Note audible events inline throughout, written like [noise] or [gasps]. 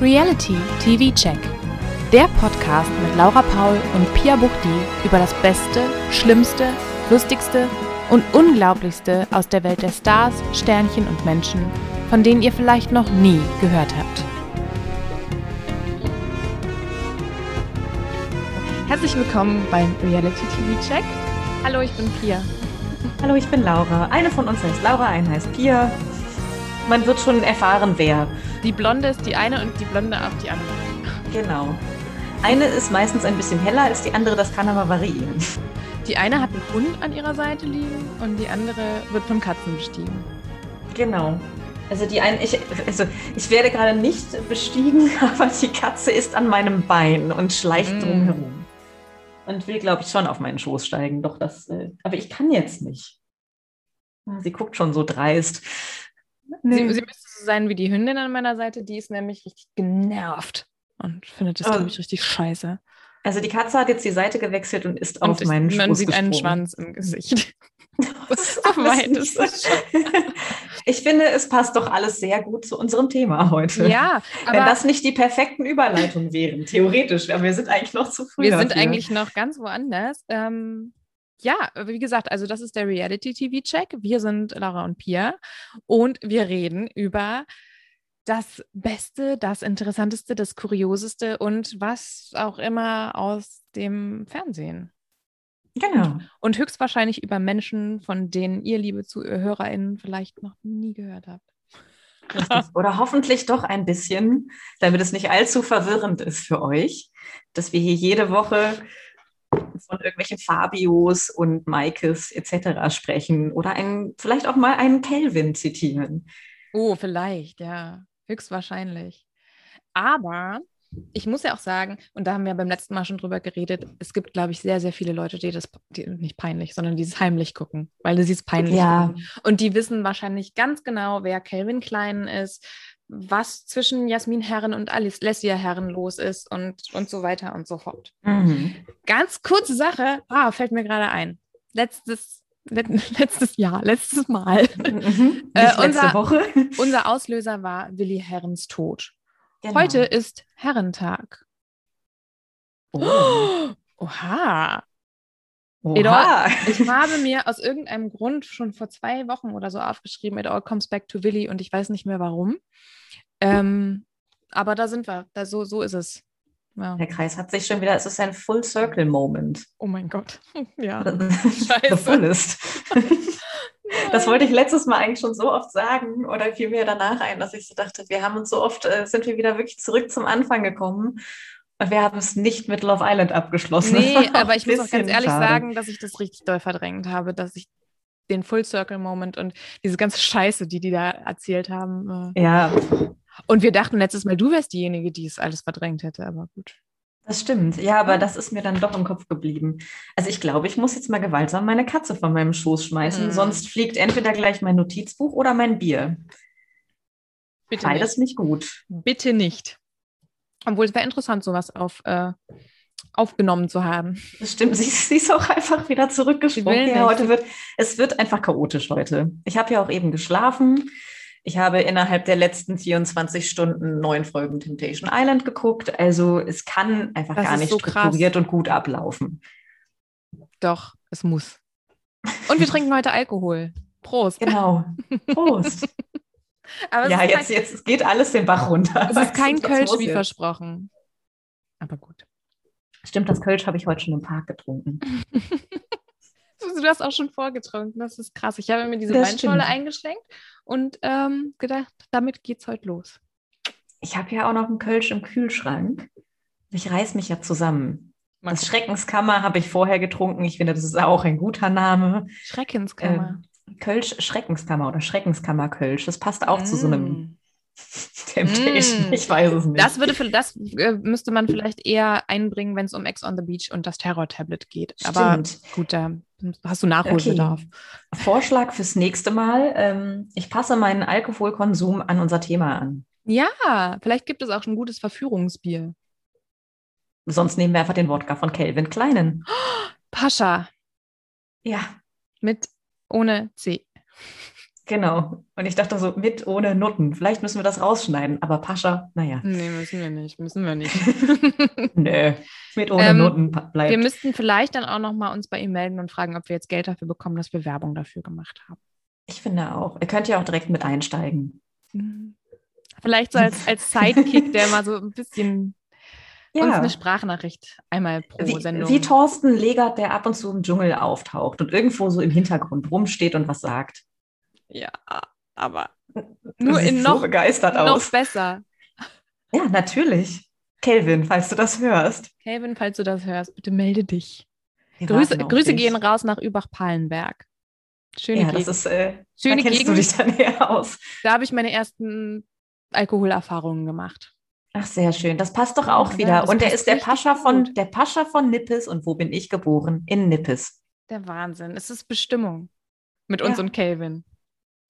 Reality TV Check. Der Podcast mit Laura Paul und Pia Buchti über das Beste, Schlimmste, Lustigste und Unglaublichste aus der Welt der Stars, Sternchen und Menschen, von denen ihr vielleicht noch nie gehört habt. Herzlich willkommen beim Reality TV Check. Hallo, ich bin Pia. Hallo, ich bin Laura. Eine von uns heißt Laura, eine heißt Pia. Man wird schon erfahren, wer. Die Blonde ist die eine und die Blonde auch die andere. Genau. Eine ist meistens ein bisschen heller als die andere, das kann aber variieren. Die eine hat einen Hund an ihrer Seite liegen und die andere wird von Katzen bestiegen. Genau. Also die eine, ich, also ich werde gerade nicht bestiegen, [laughs] aber die Katze ist an meinem Bein und schleicht mm. drumherum. Und will, glaube ich, schon auf meinen Schoß steigen. Doch das, äh, aber ich kann jetzt nicht. Sie guckt schon so dreist. Nee. Sie, sie, müsste so sein wie die Hündin an meiner Seite, die ist nämlich richtig genervt und findet das, oh. glaube ich, richtig scheiße. Also die Katze hat jetzt die Seite gewechselt und ist und auf meinen Schoß Man sieht einen Schwanz im Gesicht. [laughs] Das ist so ich finde, es passt doch alles sehr gut zu unserem Thema heute. Ja, aber wenn das nicht die perfekten Überleitungen wären, theoretisch, aber wir sind eigentlich noch zu früh. Wir sind dafür. eigentlich noch ganz woanders. Ähm, ja, wie gesagt, also das ist der Reality-TV-Check. Wir sind Laura und Pia und wir reden über das Beste, das Interessanteste, das Kurioseste und was auch immer aus dem Fernsehen. Genau. Und, höchstwahrscheinlich über Menschen, von denen ihr, liebe ZuhörerInnen, vielleicht noch nie gehört habt. [laughs] Oder hoffentlich doch ein bisschen, damit es nicht allzu verwirrend ist für euch, dass wir hier jede Woche von irgendwelchen Fabios und Maikes etc. sprechen oder einen, vielleicht auch mal einen Kelvin zitieren. Oh, vielleicht, ja, höchstwahrscheinlich. Aber ich muss ja auch sagen, und da haben wir beim letzten Mal schon drüber geredet, es gibt, glaube ich, sehr, sehr viele Leute, die das die, nicht peinlich, sondern die es heimlich gucken, weil sie es peinlich ja. Gucken. Und die wissen wahrscheinlich ganz genau, wer Calvin Klein ist, was zwischen Jasmin Herren und Alice Lessia Herren los ist und, und so weiter und so fort. Mhm. Ganz kurze Sache, ah, fällt mir gerade ein. Letztes, let, [laughs] letztes Jahr, letztes Mal. Mhm. [laughs] Äh, unser, Woche. [laughs] unser Auslöser war Willi Herrens Tod. Genau. Heute ist Herrentag. Oh. [gasps] Oha. Oha. All, ich habe mir aus irgendeinem Grund schon vor zwei Wochen oder so aufgeschrieben, It all comes back to Willy und ich weiß nicht mehr warum. Ähm, aber da sind wir, da, so, so ist es. Ja. Der Kreis hat sich schon wieder, es ist ein Full Circle Moment. Oh mein Gott. [laughs] Ja. The fullest. [laughs] Das wollte ich letztes Mal eigentlich schon so oft sagen oder fiel mir danach ein, dass ich so dachte, wir haben uns so oft, äh, sind wir wieder wirklich zurück zum Anfang gekommen. Und wir haben es nicht mit Love Island abgeschlossen. Nee, [laughs] aber ich muss auch ganz ehrlich schade. sagen, dass ich das richtig doll verdrängt habe, dass ich den Full Circle Moment und diese ganze Scheiße, die die da erzählt haben. Äh, ja. Und wir dachten letztes Mal, du wärst diejenige, die es alles verdrängt hätte, aber gut. Das stimmt. Ja, aber das ist mir dann doch im Kopf geblieben. Also ich glaube, ich muss jetzt mal gewaltsam meine Katze von meinem Schoß schmeißen, mhm. sonst fliegt entweder gleich mein Notizbuch oder mein Bier. Bitte Beides nicht. nicht gut. Bitte nicht. Obwohl es wäre interessant, sowas auf, äh, aufgenommen zu haben. Das stimmt, sie, sie ist auch einfach wieder zurückgesprungen. Ja, heute wird, es wird einfach chaotisch heute. Ich habe ja auch eben geschlafen. Ich habe innerhalb der letzten 24 Stunden neun Folgen Temptation Island geguckt. Also es kann einfach das gar nicht so strukturiert krass. und gut ablaufen. Doch, es muss. Und wir [laughs] trinken heute Alkohol. Prost. Genau. Prost. [laughs] ja, jetzt, kein, jetzt geht alles den Bach runter. Es ist [laughs] kein Kölsch wie versprochen. Aber gut. Stimmt, das Kölsch habe ich heute schon im Park getrunken. Du hast auch schon vorgetrunken. Das ist krass. Ich habe mir diese Weinschorle eingeschenkt und ähm, gedacht, damit geht's heute los. Ich habe ja auch noch einen Kölsch im Kühlschrank. Ich reiß mich ja zusammen. Man das Schreckenskammer habe ich vorher getrunken. Ich finde, das ist auch ein guter Name. Schreckenskammer. Äh, Kölsch Schreckenskammer oder Schreckenskammer Kölsch. Das passt auch mm. zu so einem mm. [laughs] Temptation. Mm. Ich weiß es nicht. Das, würde, das äh, müsste man vielleicht eher einbringen, wenn es um Ex on the Beach und das Terror-Tablet geht. Stimmt. Aber gut, da hast du Nachholbedarf. Okay. Vorschlag fürs nächste Mal. Ähm, ich passe meinen Alkoholkonsum an unser Thema an. Ja, vielleicht gibt es auch schon gutes Verführungsbier. Sonst nehmen wir einfach den Wodka von Kelvin Kleinen. [gasps] Pascha. Ja. Mit ohne C. Genau. Und ich dachte so, mit ohne Nutten. Vielleicht müssen wir das rausschneiden. Aber Pascha, naja. Nee, müssen wir nicht. Müssen wir nicht. [laughs] [laughs] Nö, mit ohne Ähm, Noten pa- bleibt. wir müssten vielleicht dann auch noch mal uns bei ihm melden und fragen, ob wir jetzt Geld dafür bekommen, dass wir Werbung dafür gemacht haben. ich finde auch. Ihr könnt ja auch direkt mit einsteigen. Mhm. Vielleicht so als, als Sidekick, der mal so ein bisschen [laughs] uns Ja. eine Sprachnachricht einmal pro Wie, Sendung. wie Thorsten Legert, der ab und zu im Dschungel auftaucht und irgendwo so im Hintergrund rumsteht und was sagt. Ja, aber Du [laughs] nur in so noch, begeistert noch aus. besser. [laughs] Ja, natürlich. Kelvin, falls du das hörst. Kevin, falls du das hörst, bitte melde dich. Wir Grüße, Grüße dich. gehen raus nach Übach-Palenberg. Schöne Ja, Gegend. das ist, äh, Schöne da kennst Gegend. du dich dann eher aus. Da habe ich meine ersten Alkoholerfahrungen gemacht. Ach, sehr schön. Das passt doch auch Ja, wieder. Und der ist der Pascha von, gut. der Pascha von Nippes. Und wo bin ich geboren? In Nippes. Der Wahnsinn. Es ist Bestimmung mit Ja. uns und Kelvin.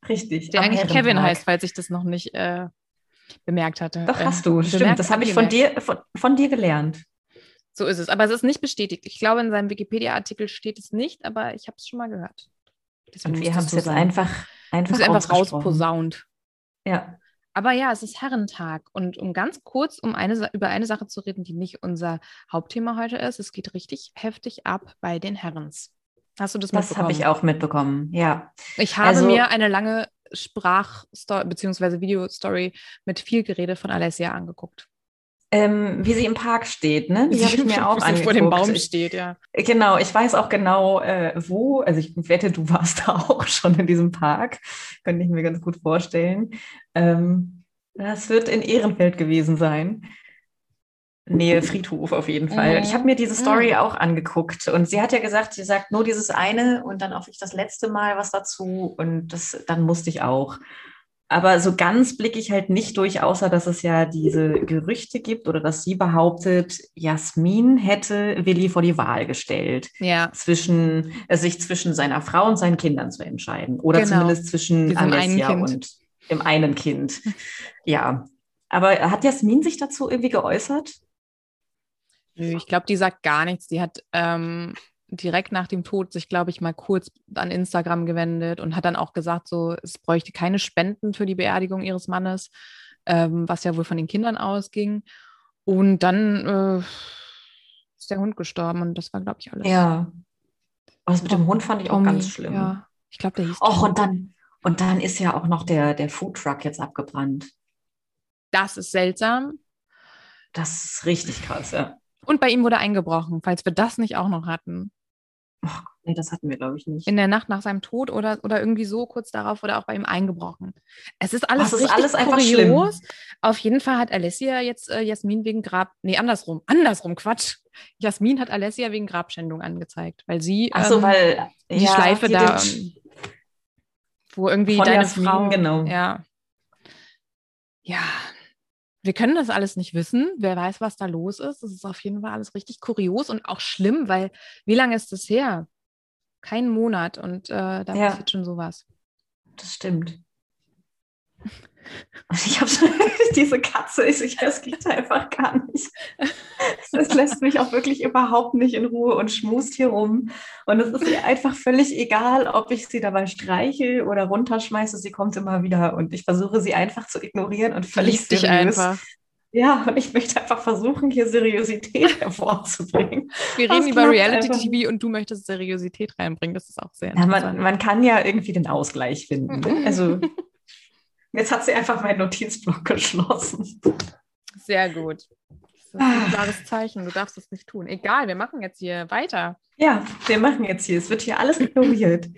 Richtig. Der eigentlich Kevin Herrentag. heißt, falls ich das noch nicht äh, bemerkt hatte. Doch, Äh, hast du. Stimmt. bemerkt, Das habe ich von dir, von, von dir gelernt. So ist es. Aber es ist nicht bestätigt. Ich glaube, in seinem Wikipedia-Artikel steht es nicht, aber ich habe es schon mal gehört. Deswegen Und wir haben es jetzt einfach, einfach, einfach rausposaunt. Ja. Aber ja, es ist Herrentag. Und um ganz kurz um eine, über eine Sache zu reden, die nicht unser Hauptthema heute ist, es geht richtig heftig ab bei den Herrens. Hast du das, Das habe ich mitbekommen? auch mitbekommen. Ja. Ich habe Also- mir eine lange Sprachstory bzw. Videostory mit viel Gerede von Alessia angeguckt. Ähm, wie sie im Park steht, ne? Die habe ich mir auch Wie angeguckt. vor dem Baum steht, ja. Genau, ich weiß auch genau, äh, wo. Also ich wette, du warst da [laughs] auch schon in diesem Park. Könnte ich mir ganz gut vorstellen. Ähm, das wird in Ehrenfeld gewesen sein. Nähe Friedhof auf jeden Fall. Mhm. Ich habe mir diese Story auch angeguckt und sie hat ja gesagt, sie sagt nur dieses eine und dann auch ich das letzte Mal was dazu und das, dann musste ich auch. Aber so ganz blicke ich halt nicht durch, außer dass es ja diese Gerüchte gibt oder dass sie behauptet, Jasmin hätte Willi vor die Wahl gestellt Ja, zwischen, äh, sich zwischen seiner Frau und seinen Kindern zu entscheiden. Oder Genau. zumindest zwischen Diesem Alessia und dem einen Kind. ja. Aber hat Jasmin sich dazu irgendwie geäußert? Nö, ich glaube, die sagt gar nichts. Die hat ähm, direkt nach dem Tod sich, glaube ich, mal kurz an Instagram gewendet und hat dann auch gesagt, so, es bräuchte keine Spenden für die Beerdigung ihres Mannes, ähm, was ja wohl von den Kindern ausging. Und dann äh, ist der Hund gestorben und das war, glaube ich, alles. Ja. Aber das mit dem Hund fand ich auch ganz schlimm. Ja, ich glaube, der hieß. Och, und dann, und dann ist ja auch noch der, der Foodtruck jetzt abgebrannt. Das ist seltsam. Das ist richtig krass, ja. Und bei ihm wurde eingebrochen, falls wir das nicht auch noch hatten. Och, nee, das hatten wir, glaube ich, nicht. In der Nacht nach seinem Tod oder, oder irgendwie so kurz darauf wurde auch bei ihm eingebrochen. Es ist alles, es ist alles einfach kurios. Auf jeden Fall hat Alessia jetzt äh, Jasmin wegen Grab, nee, andersrum, andersrum, Quatsch. Jasmin hat Alessia wegen Grabschändung angezeigt, weil sie Ach so, ähm, weil die ja, Schleife hier da, ähm, wo irgendwie Von deine Jasmin, Frau, genau. ja, ja, wir können das alles nicht wissen. Wer weiß, was da los ist. Das ist auf jeden Fall alles richtig kurios und auch schlimm, weil wie lange ist das her? Kein Monat und äh, da Ja. passiert schon sowas. Das stimmt. Und Ich habe schon [laughs] diese Katze, ich, das geht einfach gar nicht. Das lässt mich auch wirklich überhaupt nicht in Ruhe und schmust hier rum. Und es ist ihr einfach völlig egal, ob ich sie dabei streiche oder runterschmeiße. Sie kommt immer wieder und ich versuche sie einfach zu ignorieren und völlig dich seriös. einfach. Ja, und ich möchte einfach versuchen, hier Seriosität [laughs] hervorzubringen. Wir Das reden über klappt Reality einfach TV und du möchtest Seriosität reinbringen. Das ist auch sehr Ja, interessant. man, man kann ja irgendwie den Ausgleich finden. Ne? [laughs] Also jetzt hat sie einfach meinen Notizblock geschlossen. Sehr gut. Das ist ein klares Zeichen. Du darfst es nicht tun. Egal, wir machen jetzt hier weiter. Ja, wir machen jetzt hier. Es wird hier alles ignoriert.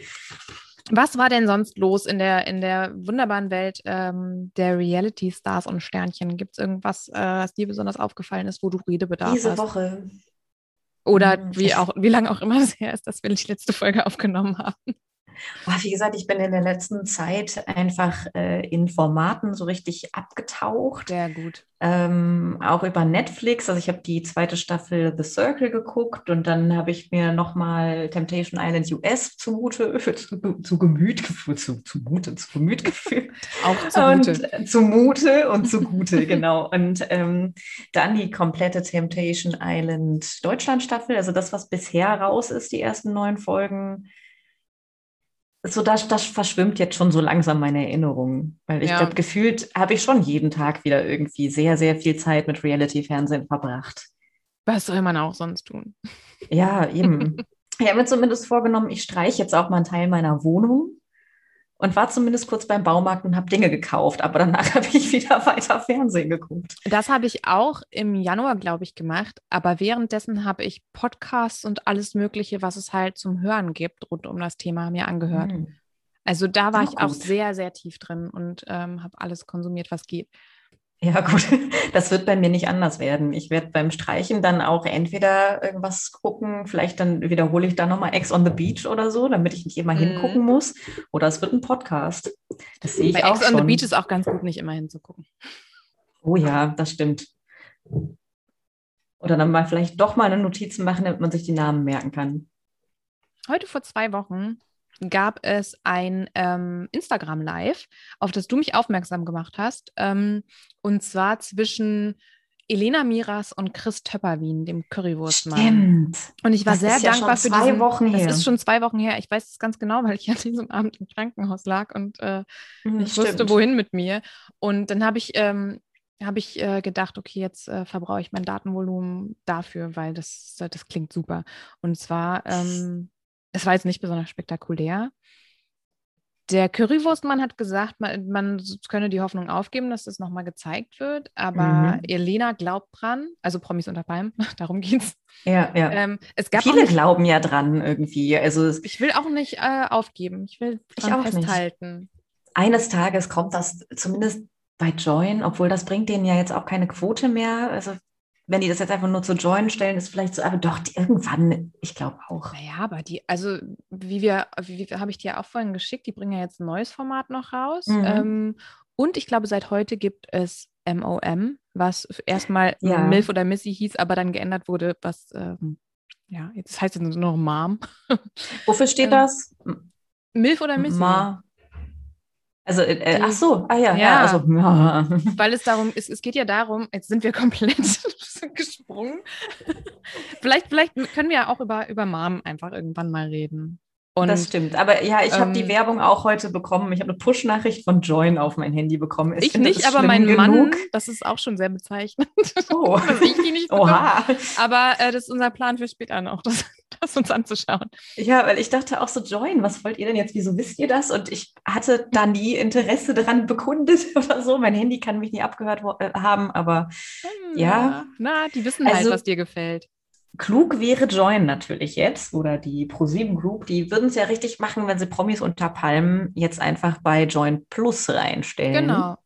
Was war denn sonst los in der, in der wunderbaren Welt ähm, der Reality-Stars und Sternchen? Gibt es irgendwas, äh, was dir besonders aufgefallen ist, wo du Redebedarf Diese hast? Woche. Oder Hm, wie, auch, wie lange auch immer [laughs] es her ist, dass wir die letzte Folge aufgenommen haben. Ah, Wie gesagt, ich bin in der letzten Zeit einfach äh, in Formaten so richtig abgetaucht. Sehr gut. Ähm, auch über Netflix. Also ich habe die zweite Staffel The Circle geguckt und dann habe ich mir nochmal Temptation Island US zumute, [laughs] zu, zu Gemüt geführt, zu, zumute, zu Gemüt geführt. [laughs] Auch zugute. Und zumute und zugute, [laughs] genau. Und ähm, dann die komplette Temptation Island Deutschland Staffel, also das, was bisher raus ist, die ersten neun Folgen. So das, das verschwimmt jetzt schon so langsam meine Erinnerung. Weil ich Ja. glaube, gefühlt habe ich schon jeden Tag wieder irgendwie sehr, sehr viel Zeit mit Reality-Fernsehen verbracht. Was soll man auch sonst tun? Ja, eben. [laughs] Ich habe mir zumindest vorgenommen, ich streiche jetzt auch mal einen Teil meiner Wohnung und war zumindest kurz beim Baumarkt und habe Dinge gekauft. Aber danach [laughs] habe ich wieder weiter Fernsehen geguckt. Das habe ich auch im Januar, glaube ich, gemacht. Aber währenddessen habe ich Podcasts und alles Mögliche, was es halt zum Hören gibt, rund um das Thema mir angehört. Hm. Also da war Auch ich auch gut. sehr, sehr tief drin und ähm, habe alles konsumiert, was geht. Ja, gut, [laughs] das wird bei mir nicht anders werden. Ich werde beim Streichen dann auch entweder irgendwas gucken, vielleicht dann wiederhole ich dann nochmal Ex on the Beach oder so, damit ich nicht immer Mhm. hingucken muss. Oder es wird ein Podcast. Das sehe ich Bei auch Ex on the. Beach ist auch ganz gut, nicht immer hinzugucken. Oh ja, das stimmt. Oder dann mal vielleicht doch mal eine Notiz machen, damit man sich die Namen merken kann. Heute vor zwei Wochen gab es ein ähm, Instagram Live, auf das du mich aufmerksam gemacht hast. Ähm, und zwar zwischen Elena Miras und Chris Töpperwien, dem Currywurstmann. Stimmt. Und ich war Das sehr ist ja dankbar schon für zwei diesen, Wochen her. Das ist schon zwei Wochen her. Ich weiß es ganz genau, weil ich an diesem Abend im Krankenhaus lag und äh, Hm, ich wusste, stimmt. wohin mit mir. Und dann habe ich, ähm, habe ich äh, gedacht, okay, jetzt äh, verbrauche ich mein Datenvolumen dafür, weil das, das klingt super. Und zwar, ähm, es war jetzt nicht besonders spektakulär. Der Currywurstmann hat gesagt, man, man könne die Hoffnung aufgeben, dass das nochmal gezeigt wird. Aber Mhm. Elena glaubt dran, also Promis unter Palmen, [laughs] darum geht's. Ja, ja. Ähm, es gab auch Viele nicht, glauben ja dran irgendwie. Also ich will auch nicht äh, aufgeben. Ich will Ich dran auch nicht. festhalten. eines Tages kommt das zumindest bei Join, obwohl das bringt denen ja jetzt auch keine Quote mehr. Also wenn die das jetzt einfach nur zu Join stellen, ist vielleicht so, aber doch, die, irgendwann, ich glaube auch. Naja, aber die, also wie wir, wie, wie habe ich dir auch vorhin geschickt, die bringen ja jetzt ein neues Format noch raus. Mhm. Ähm, und ich glaube, seit heute gibt es MOM, was erstmal Ja. Milf oder Missy hieß, aber dann geändert wurde, was, ähm, ja, jetzt heißt es nur noch Mom. Wofür steht [laughs] Ähm, das? Milf oder Missy? Ma. Also, äh, äh, ach so, ah ja, ja, Ja. also, [laughs] ja. Weil es darum ist, es geht ja darum, jetzt sind wir komplett [laughs] gesprungen. vielleicht, vielleicht können wir ja auch über, über Mom einfach irgendwann mal reden. Und das stimmt. Aber ja, ich habe die ähm, Werbung auch heute bekommen. Ich habe eine Push-Nachricht von Join auf mein Handy bekommen. ich finde nicht, es aber mein Mann, genug. das ist auch schon sehr bezeichnend, Oh. [laughs] dass ich die nicht bekomme. Oha. Aber äh, das ist unser Plan für später noch, das, [laughs] das uns anzuschauen. Ja, weil ich dachte auch so, Join, was wollt ihr denn jetzt? Wieso wisst ihr das? Und ich hatte da nie Interesse daran bekundet [laughs] oder so. Mein Handy kann mich nie abgehört äh, haben, aber Hm, Ja. Na, die wissen halt, Also- was dir gefällt. klug wäre Join natürlich jetzt oder die ProSieben Group, die würden es ja richtig machen, wenn sie Promis unter Palmen jetzt einfach bei Join Plus reinstellen. Genau.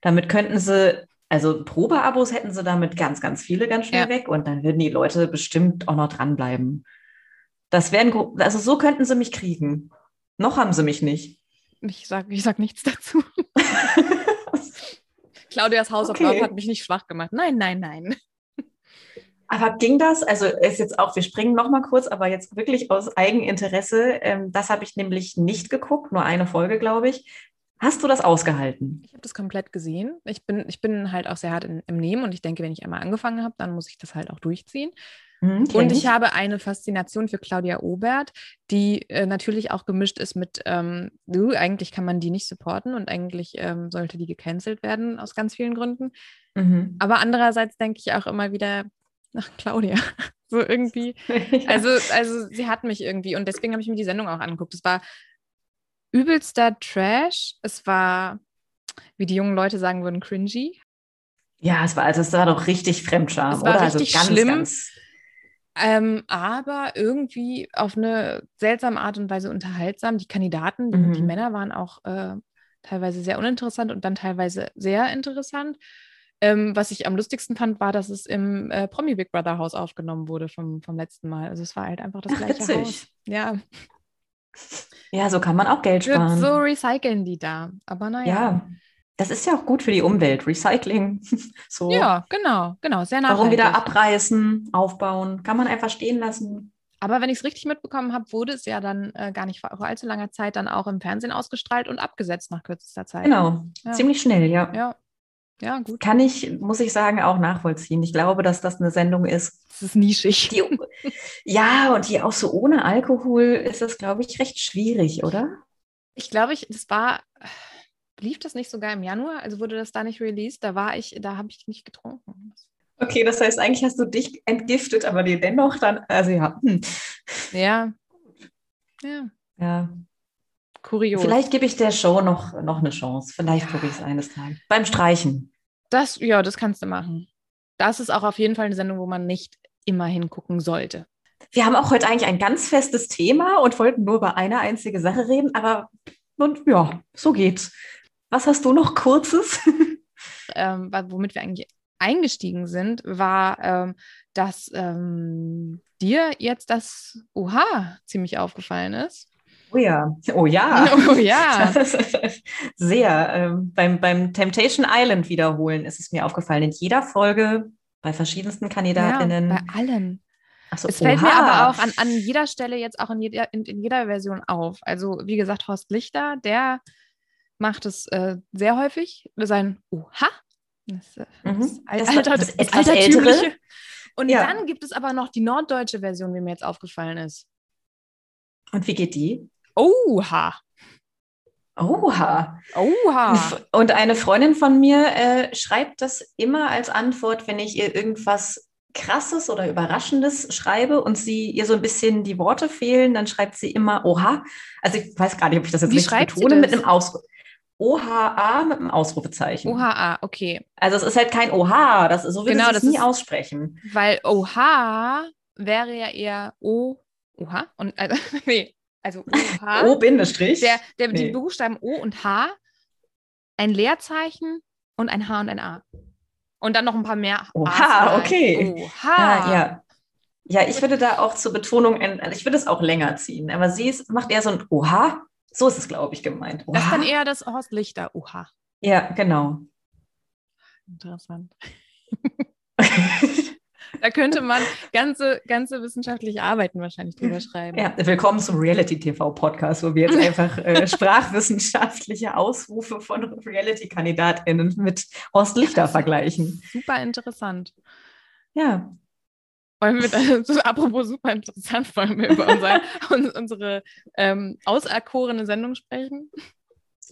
Damit könnten sie, also Probeabos hätten sie damit ganz, ganz viele ganz schnell Ja. weg und dann würden die Leute bestimmt auch noch dranbleiben. Das wären, also so könnten sie mich kriegen. Noch haben sie mich nicht. Ich sag, ich sag nichts dazu. [laughs] Claudias Hausaufgabe Okay. hat mich nicht schwach gemacht. Nein, nein, nein. Aber ging das? Also ist jetzt auch, wir springen noch mal kurz, aber jetzt wirklich aus Eigeninteresse. Ähm, das habe ich nämlich nicht geguckt, nur eine Folge, glaube ich. Hast du das ausgehalten? Ich habe das komplett gesehen. Ich bin, ich bin halt auch sehr hart in, im Nehmen und ich denke, wenn ich einmal angefangen habe, dann muss ich das halt auch durchziehen. Hm, kenn Und ich habe eine Faszination für Claudia Obert, die äh, natürlich auch gemischt ist mit, ähm, du, eigentlich kann man die nicht supporten und eigentlich ähm, sollte die gecancelt werden aus ganz vielen Gründen. Mhm. Aber andererseits denke ich auch immer wieder, ach, Claudia, [laughs] so irgendwie. [laughs] Ja. Also, also sie hat mich irgendwie und deswegen habe ich mir die Sendung auch angeguckt. Es war übelster Trash. Es war, wie die jungen Leute sagen würden, cringy. ja, es war, also es war doch richtig Fremdscham, Es war oder? richtig also ganz, schlimm. ganz. Ähm, aber irgendwie auf eine seltsame Art und Weise unterhaltsam. Die Kandidaten, die, die Mhm. Männer waren auch äh, teilweise sehr uninteressant und dann teilweise sehr interessant. Ähm, was ich am lustigsten fand, war, dass es im äh, Promi Big Brother Haus aufgenommen wurde vom, vom letzten Mal. Also es war halt einfach das gleiche witzig. Haus. Ja, Ja, so kann man auch Geld sparen. so recyceln die da. Aber naja. ja, das ist ja auch gut für die Umwelt. Recycling. [laughs] so. Ja, genau, genau. Sehr nachhaltig. Warum wieder abreißen, aufbauen? Kann man einfach stehen lassen. Aber wenn ich es richtig mitbekommen habe, wurde es ja dann äh, gar nicht vor allzu langer Zeit dann auch im Fernsehen ausgestrahlt und abgesetzt nach kürzester Zeit. Genau, Ja. ziemlich schnell, ja. Ja, ja, gut. Kann ich, muss ich sagen, auch nachvollziehen. Ich glaube, dass das eine Sendung ist, Das ist nischig. die, [laughs] ja, und die auch so ohne Alkohol ist das, glaube ich, recht schwierig, oder? Ich glaube, ich, das war, lief das nicht sogar im Januar? Also wurde das da nicht released? Da war ich, da habe ich nicht getrunken. Okay, das heißt, eigentlich hast du dich entgiftet, aber dir dennoch dann, also ja. Hm. Ja. Ja. Ja. Kurios. Vielleicht gebe ich der Show noch, noch eine Chance. Vielleicht gucke ich es eines Tages. Beim Streichen. Das, ja, das kannst du machen. Das ist auch auf jeden Fall eine Sendung, wo man nicht immer hingucken sollte. Wir haben auch heute eigentlich ein ganz festes Thema und wollten nur über eine einzige Sache reden, aber und, ja, so geht's. Was hast du noch Kurzes? [laughs] Ähm, womit wir eigentlich eingestiegen sind, war, ähm, dass ähm, dir jetzt das Oha ziemlich aufgefallen ist. Oh ja, oh ja. [laughs] Oh ja. [laughs] Sehr. Ähm, beim, beim Temptation Island wiederholen ist es mir aufgefallen. In jeder Folge, bei verschiedensten Kandidatinnen. Ja, bei allen. So, es fällt oha. mir aber auch an, an jeder Stelle jetzt auch in jeder, in, in jeder Version auf. Also, wie gesagt, Horst Lichter, der macht es äh, sehr häufig. Sein Oha. Das, äh, Mhm. das, Das- Alter, das das etwas Altertümliche. ältere. Und Ja. dann gibt es aber noch die norddeutsche Version, wie mir jetzt aufgefallen ist. Und wie geht die? Oha. Oha. Oha. Und eine Freundin von mir äh, schreibt das immer als Antwort, wenn ich ihr irgendwas Krasses oder Überraschendes schreibe und sie ihr so ein bisschen die Worte fehlen, dann schreibt sie immer Oha. Also ich weiß gar nicht, ob ich das jetzt Wie richtig betone, mit einem Ausruf. OHA mit einem Ausrufezeichen. Oha, okay. Also es ist halt kein Oha, das, so würde Genau, sie es das nie ist- aussprechen. Weil Oha wäre ja eher O. Oha? Und, also, [laughs] nee, also Oha. [laughs] O-Bindestrich. der, der, Die Nee. Buchstaben O und H, ein Leerzeichen und ein H und ein A. Und dann noch ein paar mehr. Oha, okay. Oha. Ah, ja. Ja, ich würde da auch zur Betonung, also ich würde es auch länger ziehen, aber sie ist, macht eher so ein Oha. So ist es, glaube ich, gemeint. Das ist dann Oha. eher das Horst Lichter. Oha. Ja, genau. Interessant. [laughs] Da könnte man ganze, ganze wissenschaftliche Arbeiten wahrscheinlich drüber [laughs] schreiben. Ja, willkommen zum Reality-TV-Podcast, wo wir jetzt [laughs] einfach äh, sprachwissenschaftliche Ausrufe von Reality-KandidatInnen mit Horst Lichter vergleichen. Super interessant. Ja, Wollen wir dann, [laughs] so, apropos super interessant, wollen wir über unser, [laughs] un, unsere ähm, auserkorene Sendung sprechen?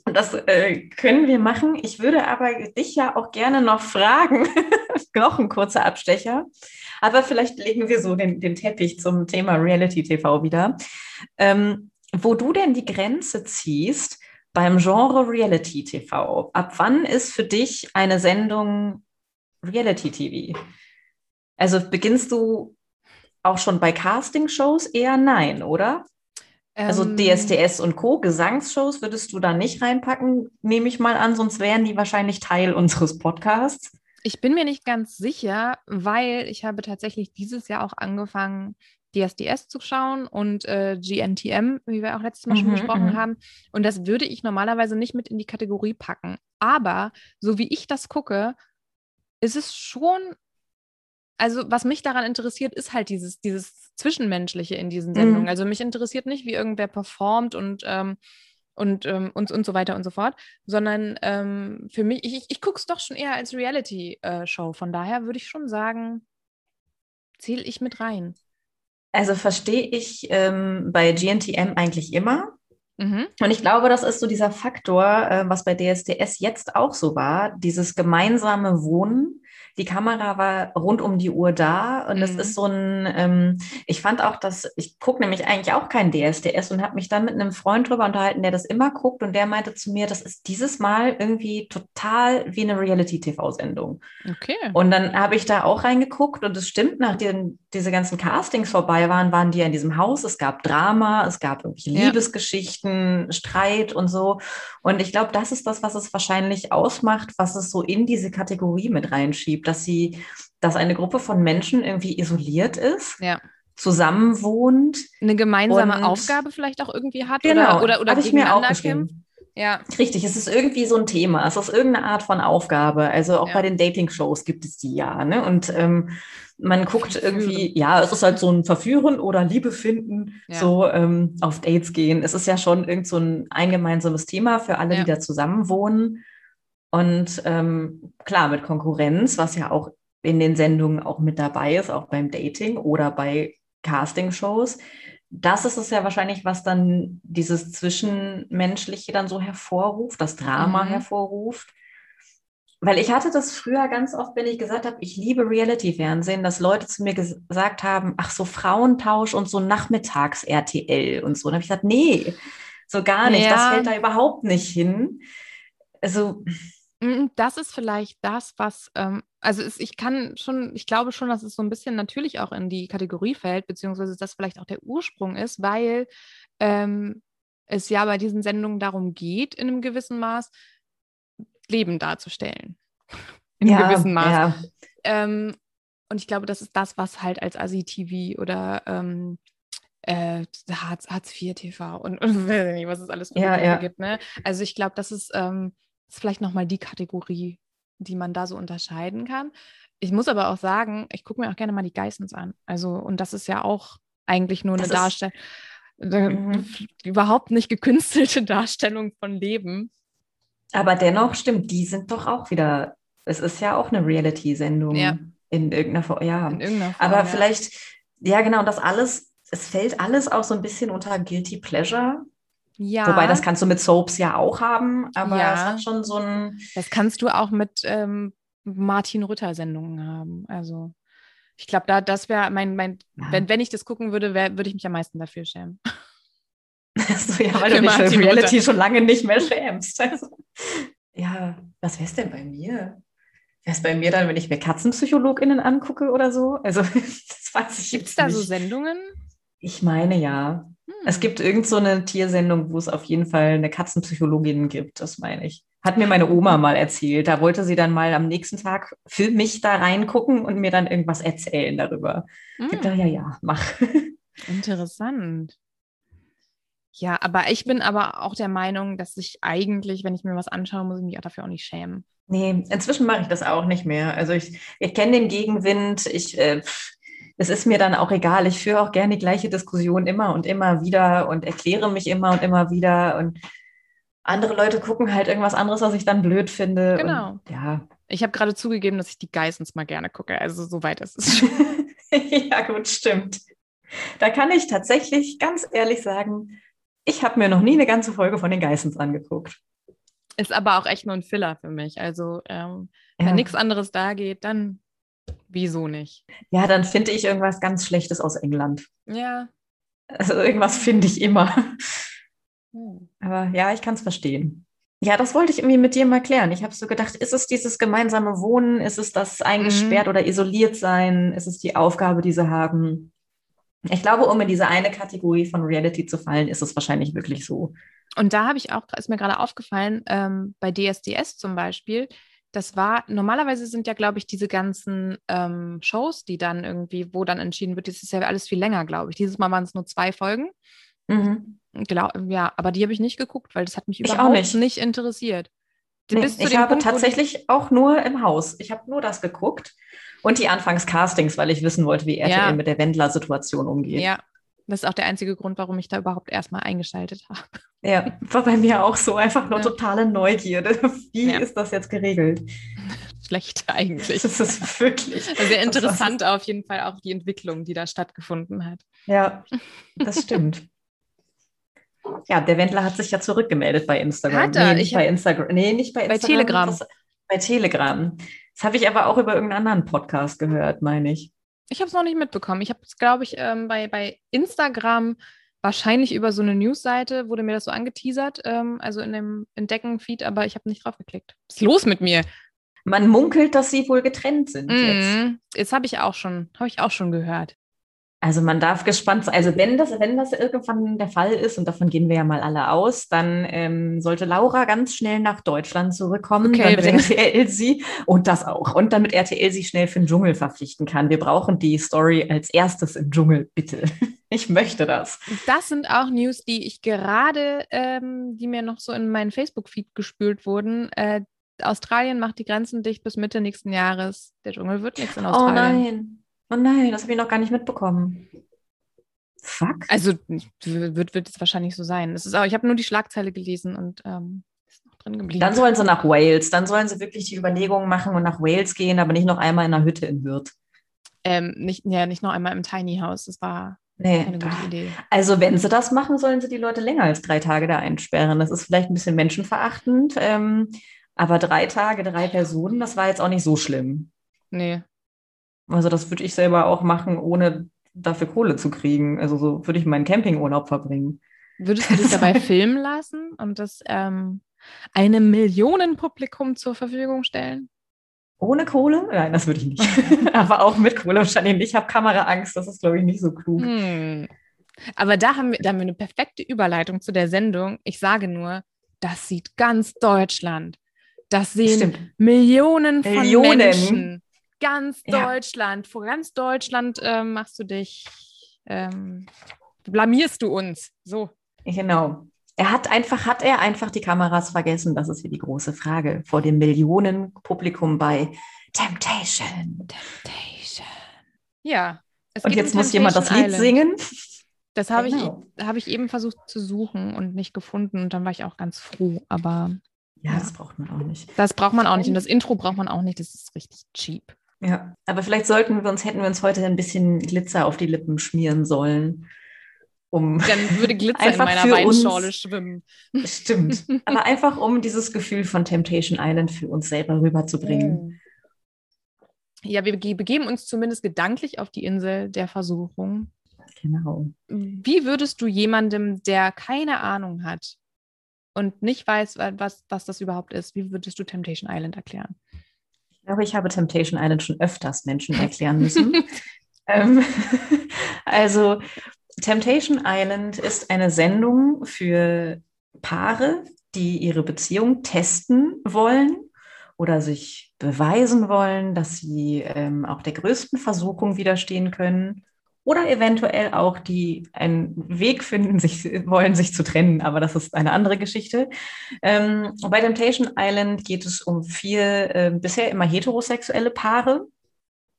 das äh, können wir machen. Ich würde aber dich ja auch gerne noch fragen, [laughs] noch ein kurzer Abstecher, aber vielleicht legen wir so den, den Teppich zum Thema Reality-TV wieder. Ähm, wo du denn die Grenze ziehst beim Genre Reality-TV? Ab wann ist für dich eine Sendung Reality-TV? Also beginnst du auch schon bei Casting-Shows eher nein, oder? Also Ähm, DSDS und Co. Gesangsshows würdest du da nicht reinpacken, nehme ich mal an, sonst wären die wahrscheinlich Teil unseres Podcasts. Ich bin mir nicht ganz sicher, weil ich habe tatsächlich dieses Jahr auch angefangen, DSDS zu schauen und äh, GNTM, wie wir auch letztes Mal schon Mhm, besprochen mhm. haben. Und das würde ich normalerweise nicht mit in die Kategorie packen. Aber so wie ich das gucke, ist es schon, also was mich daran interessiert, ist halt dieses, dieses Zwischenmenschliche in diesen Sendungen. Mhm. Also mich interessiert nicht, wie irgendwer performt und ähm, und, ähm, und, und so weiter und so fort, sondern ähm, für mich, ich, ich gucke es doch schon eher als Reality-Show. Von daher würde ich schon sagen, zähle ich mit rein. Also verstehe ich ähm, bei GNTM eigentlich immer. Mhm. Und ich glaube, das ist so dieser Faktor, äh, was bei DSDS jetzt auch so war, dieses gemeinsame Wohnen. Die Kamera war rund um die Uhr da und es Mhm. ist so ein, ähm, ich fand auch, dass, ich gucke nämlich eigentlich auch kein DSDS und habe mich dann mit einem Freund drüber unterhalten, der das immer guckt und der meinte zu mir, das ist dieses Mal irgendwie total wie eine Reality-TV-Sendung. Okay. Und dann habe ich da auch reingeguckt und es stimmt, nachdem diese ganzen Castings vorbei waren, waren die ja in diesem Haus. Es gab Drama, es gab irgendwelche Ja. Liebesgeschichten, Streit und so. Und ich glaube, das ist das, was es wahrscheinlich ausmacht, was es so in diese Kategorie mit reinschiebt, dass sie, dass eine Gruppe von Menschen irgendwie isoliert ist, Ja. zusammenwohnt. Eine gemeinsame Aufgabe vielleicht auch irgendwie hat Genau, oder, oder, oder habe ich mir auch kämpft. Ja, Richtig, es ist irgendwie so ein Thema. Es ist irgendeine Art von Aufgabe. Also auch Ja. bei den Dating-Shows gibt es die ja. Ne? Und ähm, man guckt Verführen. irgendwie, ja, es ist halt so ein Verführen oder Liebe finden, Ja. so ähm, auf Dates gehen. Es ist ja schon irgend so ein, ein gemeinsames Thema für alle, Ja. die da zusammen wohnen. Und ähm, klar, mit Konkurrenz, was ja auch in den Sendungen auch mit dabei ist, auch beim Dating oder bei Casting-Shows. das ist es ja wahrscheinlich, was dann dieses Zwischenmenschliche dann so hervorruft, das Drama Mhm. hervorruft. Weil ich hatte das früher ganz oft, wenn ich gesagt habe, ich liebe Reality-Fernsehen, dass Leute zu mir ges- gesagt haben, ach so Frauentausch und so Nachmittags-RTL und so. Und dann habe ich gesagt, nee, so gar nicht. Das Ja. fällt da überhaupt nicht hin. Also, Das ist vielleicht das, was, ähm, also es, ich kann schon, ich glaube schon, dass es so ein bisschen natürlich auch in die Kategorie fällt, beziehungsweise das vielleicht auch der Ursprung ist, weil ähm, es ja bei diesen Sendungen darum geht, in einem gewissen Maß Leben darzustellen. [laughs] In einem ja, gewissen Maß. ja, Ähm, und ich glaube, das ist das, was halt als Asi-TV oder ähm, äh, Hartz, Hartz IV TV und, [laughs] und weiß ich nicht, was es alles für Ja, ja. gibt. Ne? Also ich glaube, das ist, ähm, ist vielleicht nochmal die Kategorie, die man da so unterscheiden kann. Ich muss aber auch sagen, ich gucke mir auch gerne mal die Geissens an. Also, und das ist ja auch eigentlich nur eine Das ist- Darstellung, Mhm. [laughs] überhaupt nicht gekünstelte [laughs] Darstellung von Leben. aber dennoch stimmt, die sind doch auch wieder, es ist ja auch eine Reality-Sendung Ja. in irgendeiner Form. Ja. In irgendeiner Form. Aber ja. vielleicht, ja, genau, und das alles, es fällt alles auch so ein bisschen unter Guilty Pleasure. Ja, Wobei, das kannst du mit Soaps ja auch haben, aber Ja. es hat schon so ein, Das kannst du auch mit ähm, Martin Rütter-Sendungen haben. Also ich glaube, da das wäre mein, mein Ja. wenn, wenn ich das gucken würde, würde ich mich am meisten dafür schämen. [laughs] so, ja, weil Für du dich für Reality Rütter. schon lange nicht mehr schämst. Also, ja, was wäre es denn bei mir? Wäre es bei mir dann, wenn ich mir KatzenpsychologInnen angucke oder so? Also, [laughs] das weiß ich Gibt es jetzt da nicht. so Sendungen? Ich meine ja. Es gibt irgend so eine Tiersendung, wo es auf jeden Fall eine Katzenpsychologin gibt, das meine ich. Hat mir meine Oma mal erzählt. Da wollte sie dann mal am nächsten Tag für mich da reingucken und mir dann irgendwas erzählen darüber. Ich Hm, gedacht, ja, ja, mach. [laughs] interessant. Ja, aber ich bin aber auch der Meinung, dass ich eigentlich, wenn ich mir was anschaue, muss ich mich auch dafür auch nicht schämen. Nee, inzwischen mache ich das auch nicht mehr. Also ich, ich kenne den Gegenwind. Ich, äh, pff, es ist mir dann auch egal. Ich führe auch gerne die gleiche Diskussion immer und immer wieder und erkläre mich immer und immer wieder. Und andere Leute gucken halt irgendwas anderes, was ich dann blöd finde. Genau. Und, ja. Ich habe gerade zugegeben, dass ich die Geissens mal gerne gucke. Also soweit ist es schon. [laughs] ja, gut, stimmt. Da kann ich tatsächlich ganz ehrlich sagen, ich habe mir noch nie eine ganze Folge von den Geissens angeguckt. Ist aber auch echt nur ein Filler für mich. Also ähm, Ja. wenn nichts anderes da geht, dann wieso nicht? ja, dann finde ich irgendwas ganz Schlechtes aus England. Ja. Also irgendwas finde ich immer. Hm. Aber ja, ich kann es verstehen. Ja, das wollte ich irgendwie mit dir mal klären. Ich habe so gedacht, ist es dieses gemeinsame Wohnen? Ist es das eingesperrt oder isoliert sein? Ist es die Aufgabe, die sie haben? Ich glaube, um in diese eine Kategorie von Reality zu fallen, ist es wahrscheinlich wirklich so. Und da habe ich auch, ist mir gerade aufgefallen, ähm, bei DSDS zum Beispiel, das war, normalerweise sind ja, glaube ich, diese ganzen ähm, Shows, die dann irgendwie, wo dann entschieden wird, das ist ja alles viel länger, glaube ich. Dieses Mal waren es nur zwei Folgen. Mhm. Glaub, ja, aber die habe ich nicht geguckt, weil das hat mich Ich überhaupt nicht. nicht, interessiert. Nee, Bis zu ich habe Punkt, tatsächlich auch nur im Haus. Ich habe nur das geguckt und die Anfangscastings, weil ich wissen wollte, wie RTL Ja. mit der Wendler-Situation umgeht. Ja, das ist auch der einzige Grund, warum ich da überhaupt erstmal eingeschaltet habe. Ja, [laughs] war bei mir auch so einfach nur Ja. totale Neugierde. [laughs] Wie Ja. ist das jetzt geregelt? Schlecht eigentlich. Das ist wirklich. [laughs] Sehr interessant auf jeden Fall auch die Entwicklung, die da stattgefunden hat. Ja, das stimmt. Ja, der Wendler hat sich ja zurückgemeldet bei Instagram. Hat er? Nee, nicht Ich bei Instagram. Nee, nicht bei Bei Instagram. Telegram. Das, bei Telegram. Das habe ich aber auch über irgendeinen anderen Podcast gehört, meine ich. Ich habe es noch nicht mitbekommen. Ich habe es, glaube ich, ähm, bei, bei Instagram wahrscheinlich über so eine Newsseite wurde mir das so angeteasert, ähm, also in dem Entdecken-Feed, aber ich habe nicht drauf geklickt. Was ist los mit mir? Man munkelt, dass sie wohl getrennt sind jetzt. Mhm. Jetzt habe ich auch schon, habe ich auch schon gehört. Also man darf gespannt sein. Also wenn das, wenn das irgendwann der Fall ist, und davon gehen wir ja mal alle aus, dann ähm, sollte Laura ganz schnell nach Deutschland zurückkommen, Okay, damit RTL sie und das auch. Und damit RTL sie schnell für den Dschungel verpflichten kann. Wir brauchen die Story als erstes im Dschungel, bitte. [laughs] Ich möchte das. Das sind auch News, die ich gerade, ähm, die mir noch so in meinen Facebook-Feed gespült wurden. Äh, Australien macht die Grenzen dicht bis Mitte nächsten Jahres. Der Dschungel wird nichts in Oh Australien. nein. Oh nein, das habe ich noch gar nicht mitbekommen. Fuck. Also wird, wird es wahrscheinlich so sein. Es ist auch, ich habe nur die Schlagzeile gelesen und ähm, ist noch drin geblieben. Dann sollen sie nach Wales. Dann sollen sie wirklich die Überlegungen machen und nach Wales gehen, aber nicht noch einmal in einer Hütte in Hürth. ähm, nicht, ja, nicht noch einmal im Tiny House. Das war Nee, Keine gute Idee. also wenn sie das machen, sollen sie die Leute länger als drei Tage da einsperren. Das ist vielleicht ein bisschen menschenverachtend, ähm, aber drei Tage, drei Personen, das war jetzt auch nicht so schlimm. Nee. Also das würde ich selber auch machen, ohne dafür Kohle zu kriegen. Also so würde ich meinen Campingurlaub verbringen. Würdest du dich dabei [laughs] filmen lassen und das ähm, einem Millionenpublikum zur Verfügung stellen? Ohne Kohle? Nein, das würde ich nicht. [laughs] aber auch mit Kohle wahrscheinlich nicht. Ich habe Kameraangst, das ist, glaube ich, nicht so klug. Hm. Aber da haben, wir, da haben wir eine perfekte Überleitung zu der Sendung. Ich sage nur, das sieht ganz Deutschland. Das sehen Stimmt. Millionen von Millionen. Menschen. Ganz Ja. Deutschland. Vor ganz Deutschland ähm, machst du dich, ähm, blamierst du uns. So. Genau. Er hat einfach, hat er einfach die Kameras vergessen? Das ist hier die große Frage vor dem Millionenpublikum bei Temptation. Temptation. Ja. Und jetzt um muss jemand das Lied Temptation singen. Das habe Genau. ich, hab ich eben versucht zu suchen und nicht gefunden. Und dann war ich auch ganz froh. Aber Ja, das braucht man auch nicht. das braucht man auch nicht. Und das Intro braucht man auch nicht. Das ist richtig cheap. Ja, aber vielleicht sollten wir uns, hätten wir uns heute ein bisschen Glitzer auf die Lippen schmieren sollen, um Dann würde Glitzer [laughs] Einfach in meiner uns. Weinschorle schwimmen. Stimmt. Aber [laughs] einfach um dieses Gefühl von Temptation Island für uns selber rüberzubringen. Ja, wir bege- begeben uns zumindest gedanklich auf die Insel der Versuchung. Genau. Wie würdest du jemandem, der keine Ahnung hat und nicht weiß, wa- was, was das überhaupt ist, wie würdest du Temptation Island erklären? Ich glaube, ich habe Temptation Island schon öfters Menschen erklären müssen. [laughs] ähm, [laughs] also, Temptation Island ist eine Sendung für Paare, die ihre Beziehung testen wollen oder sich beweisen wollen, dass sie ähm, auch der größten Versuchung widerstehen können. Oder eventuell auch die einen Weg finden, sich wollen, sich zu trennen, aber das ist eine andere Geschichte. Ähm, bei Temptation Island geht es um vier äh, bisher immer heterosexuelle Paare,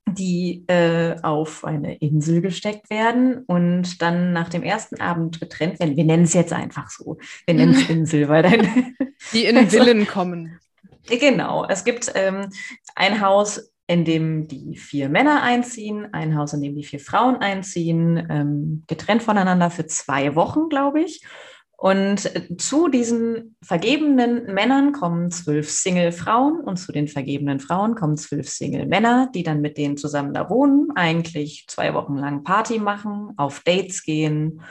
die äh, auf eine Insel gesteckt werden und dann nach dem ersten Abend getrennt werden. Wir nennen es jetzt einfach so. Wir nennen es [laughs] Insel, weil dann Die in [laughs] Also- Villen kommen. Genau, es gibt ähm, ein Haus, in dem die vier Männer einziehen, ein Haus, in dem die vier Frauen einziehen, ähm, getrennt voneinander für zwei Wochen, glaube ich. Und äh, zu diesen vergebenen Männern kommen zwölf Single-Frauen und zu den vergebenen Frauen kommen zwölf Single-Männer, die dann mit denen zusammen da wohnen, eigentlich zwei Wochen lang Party machen, auf Dates gehen.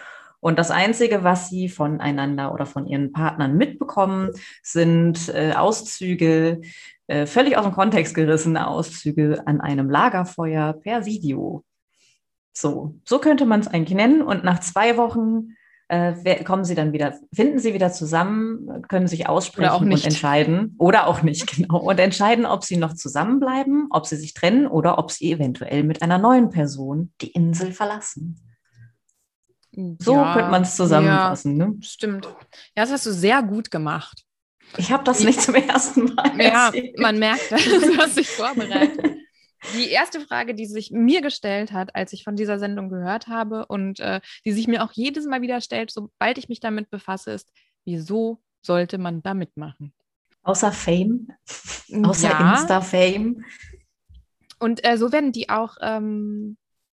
Und das Einzige, was sie voneinander oder von ihren Partnern mitbekommen, sind äh, Auszüge, äh, völlig aus dem Kontext gerissene Auszüge an einem Lagerfeuer per Video. So, so könnte man es eigentlich nennen. Und nach zwei Wochen äh, kommen sie dann wieder, finden sie wieder zusammen, können sich aussprechen und entscheiden. Oder auch nicht, [laughs] genau. Und entscheiden, ob sie noch zusammenbleiben, ob sie sich trennen oder ob sie eventuell mit einer neuen Person die Insel verlassen. So Ja, könnte man es zusammenfassen. Ne? Ja, stimmt. Ja, das hast du sehr gut gemacht. Ich habe das nicht zum ersten Mal Ja, erzählt. man merkt, das, du hast dich vorbereitet. [laughs] Die erste Frage, die sich mir gestellt hat, als ich von dieser Sendung gehört habe und äh, die sich mir auch jedes Mal wieder stellt, sobald ich mich damit befasse, ist, wieso sollte man da mitmachen? Außer Fame, außer Ja. Insta-Fame. Und äh, so werden die auch ähm,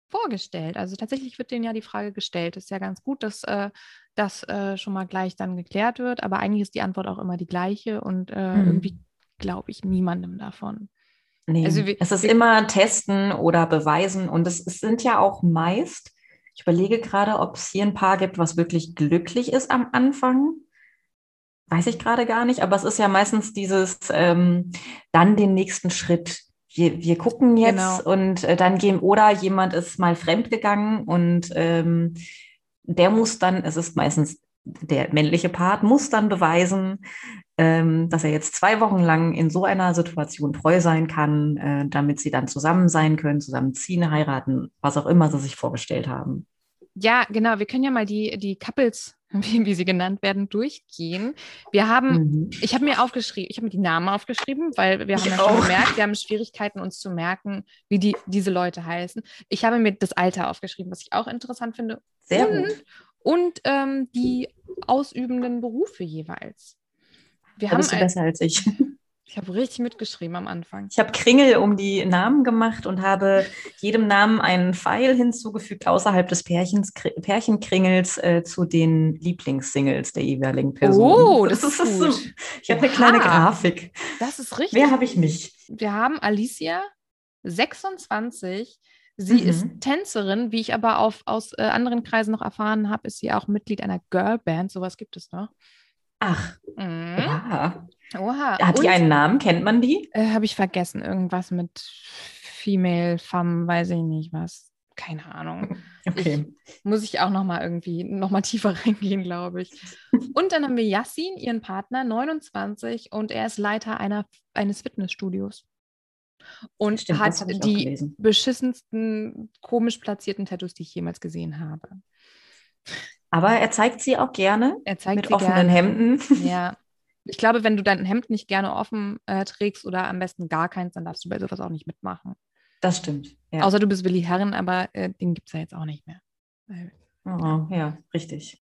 vorgestellt. Also tatsächlich wird denen ja die Frage gestellt. Ist ja ganz gut, dass äh, das äh, schon mal gleich dann geklärt wird. Aber eigentlich ist die Antwort auch immer die gleiche und äh, Mhm. irgendwie glaube ich niemandem davon. Nee, Also wir- es ist wir- immer testen oder beweisen und es, es sind ja auch meist, ich überlege gerade, ob es hier ein Paar gibt, was wirklich glücklich ist am Anfang. Weiß ich gerade gar nicht, aber es ist ja meistens dieses ähm, dann den nächsten Schritt. Wir, wir gucken jetzt Genau. und äh, dann gehen, oder jemand ist mal fremdgegangen und ähm, der muss dann, es ist meistens der männliche Part, muss dann beweisen, ähm, dass er jetzt zwei Wochen lang in so einer Situation treu sein kann, äh, damit sie dann zusammen sein können, zusammenziehen, heiraten, was auch immer sie sich vorgestellt haben. Ja, genau. Wir können ja mal die, die Couples, [laughs] wie, wie sie genannt werden, durchgehen. Wir haben, Mhm. ich habe mir aufgeschrieben, ich habe mir die Namen aufgeschrieben, weil wir Ich haben ja schon auch. gemerkt, wir haben Schwierigkeiten, uns zu merken, wie die, diese Leute heißen. Ich habe mir das Alter aufgeschrieben, was ich auch interessant finde. Sehr und, gut. Und ähm, die ausübenden Berufe jeweils. Wir Da haben bist du besser als ich. [laughs] Ich habe richtig mitgeschrieben am Anfang. Ich habe Kringel um die Namen gemacht und habe jedem Namen einen Pfeil hinzugefügt, außerhalb des Pärchens, Pärchenkringels äh, zu den Lieblingssingles der jeweiligen Person. Oh, das, das ist, gut. So, ich habe eine kleine Grafik. Das ist richtig. Wer habe ich mich? Wir haben Alicia, 26. Sie mhm. ist Tänzerin, wie ich aber auf, aus äh, anderen Kreisen noch erfahren habe, ist sie auch Mitglied einer Girlband. Sowas gibt es noch. Ach, mhm. ja. Oha. Hat die einen Namen? Kennt man die? Äh, Habe ich vergessen. Irgendwas mit Female, Femme, weiß ich nicht was. Keine Ahnung. [laughs] Okay. Ich, muss ich auch noch mal irgendwie noch mal tiefer [laughs] reingehen, glaube ich. Und dann haben wir Yassin, ihren Partner, 29 und er ist Leiter einer, eines Fitnessstudios. Und Stimmt, hat die beschissensten, komisch platzierten Tattoos, die ich jemals gesehen habe. Aber er zeigt sie auch gerne. Er zeigt mit offenen gerne. Hemden. Ja, [laughs] ich glaube, wenn du dein Hemd nicht gerne offen äh, trägst oder am besten gar keins, dann darfst du bei sowas auch nicht mitmachen. Das stimmt. Ja. Außer du bist Willi Herren, aber äh, den gibt es ja jetzt auch nicht mehr. Oh, ja, richtig.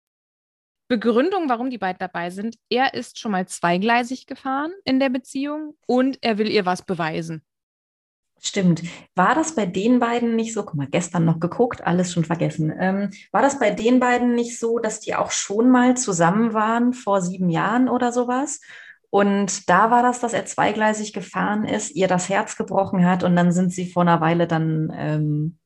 Begründung, warum die beiden dabei sind, er ist schon mal zweigleisig gefahren in der Beziehung und er will ihr was beweisen. Stimmt. War das bei den beiden nicht so, guck mal, gestern noch geguckt, alles schon vergessen. Ähm, war das bei den beiden nicht so, dass die auch schon mal zusammen waren vor sieben Jahren oder sowas? Und da war das, dass er zweigleisig gefahren ist, ihr das Herz gebrochen hat und dann sind sie vor einer Weile dann ähm,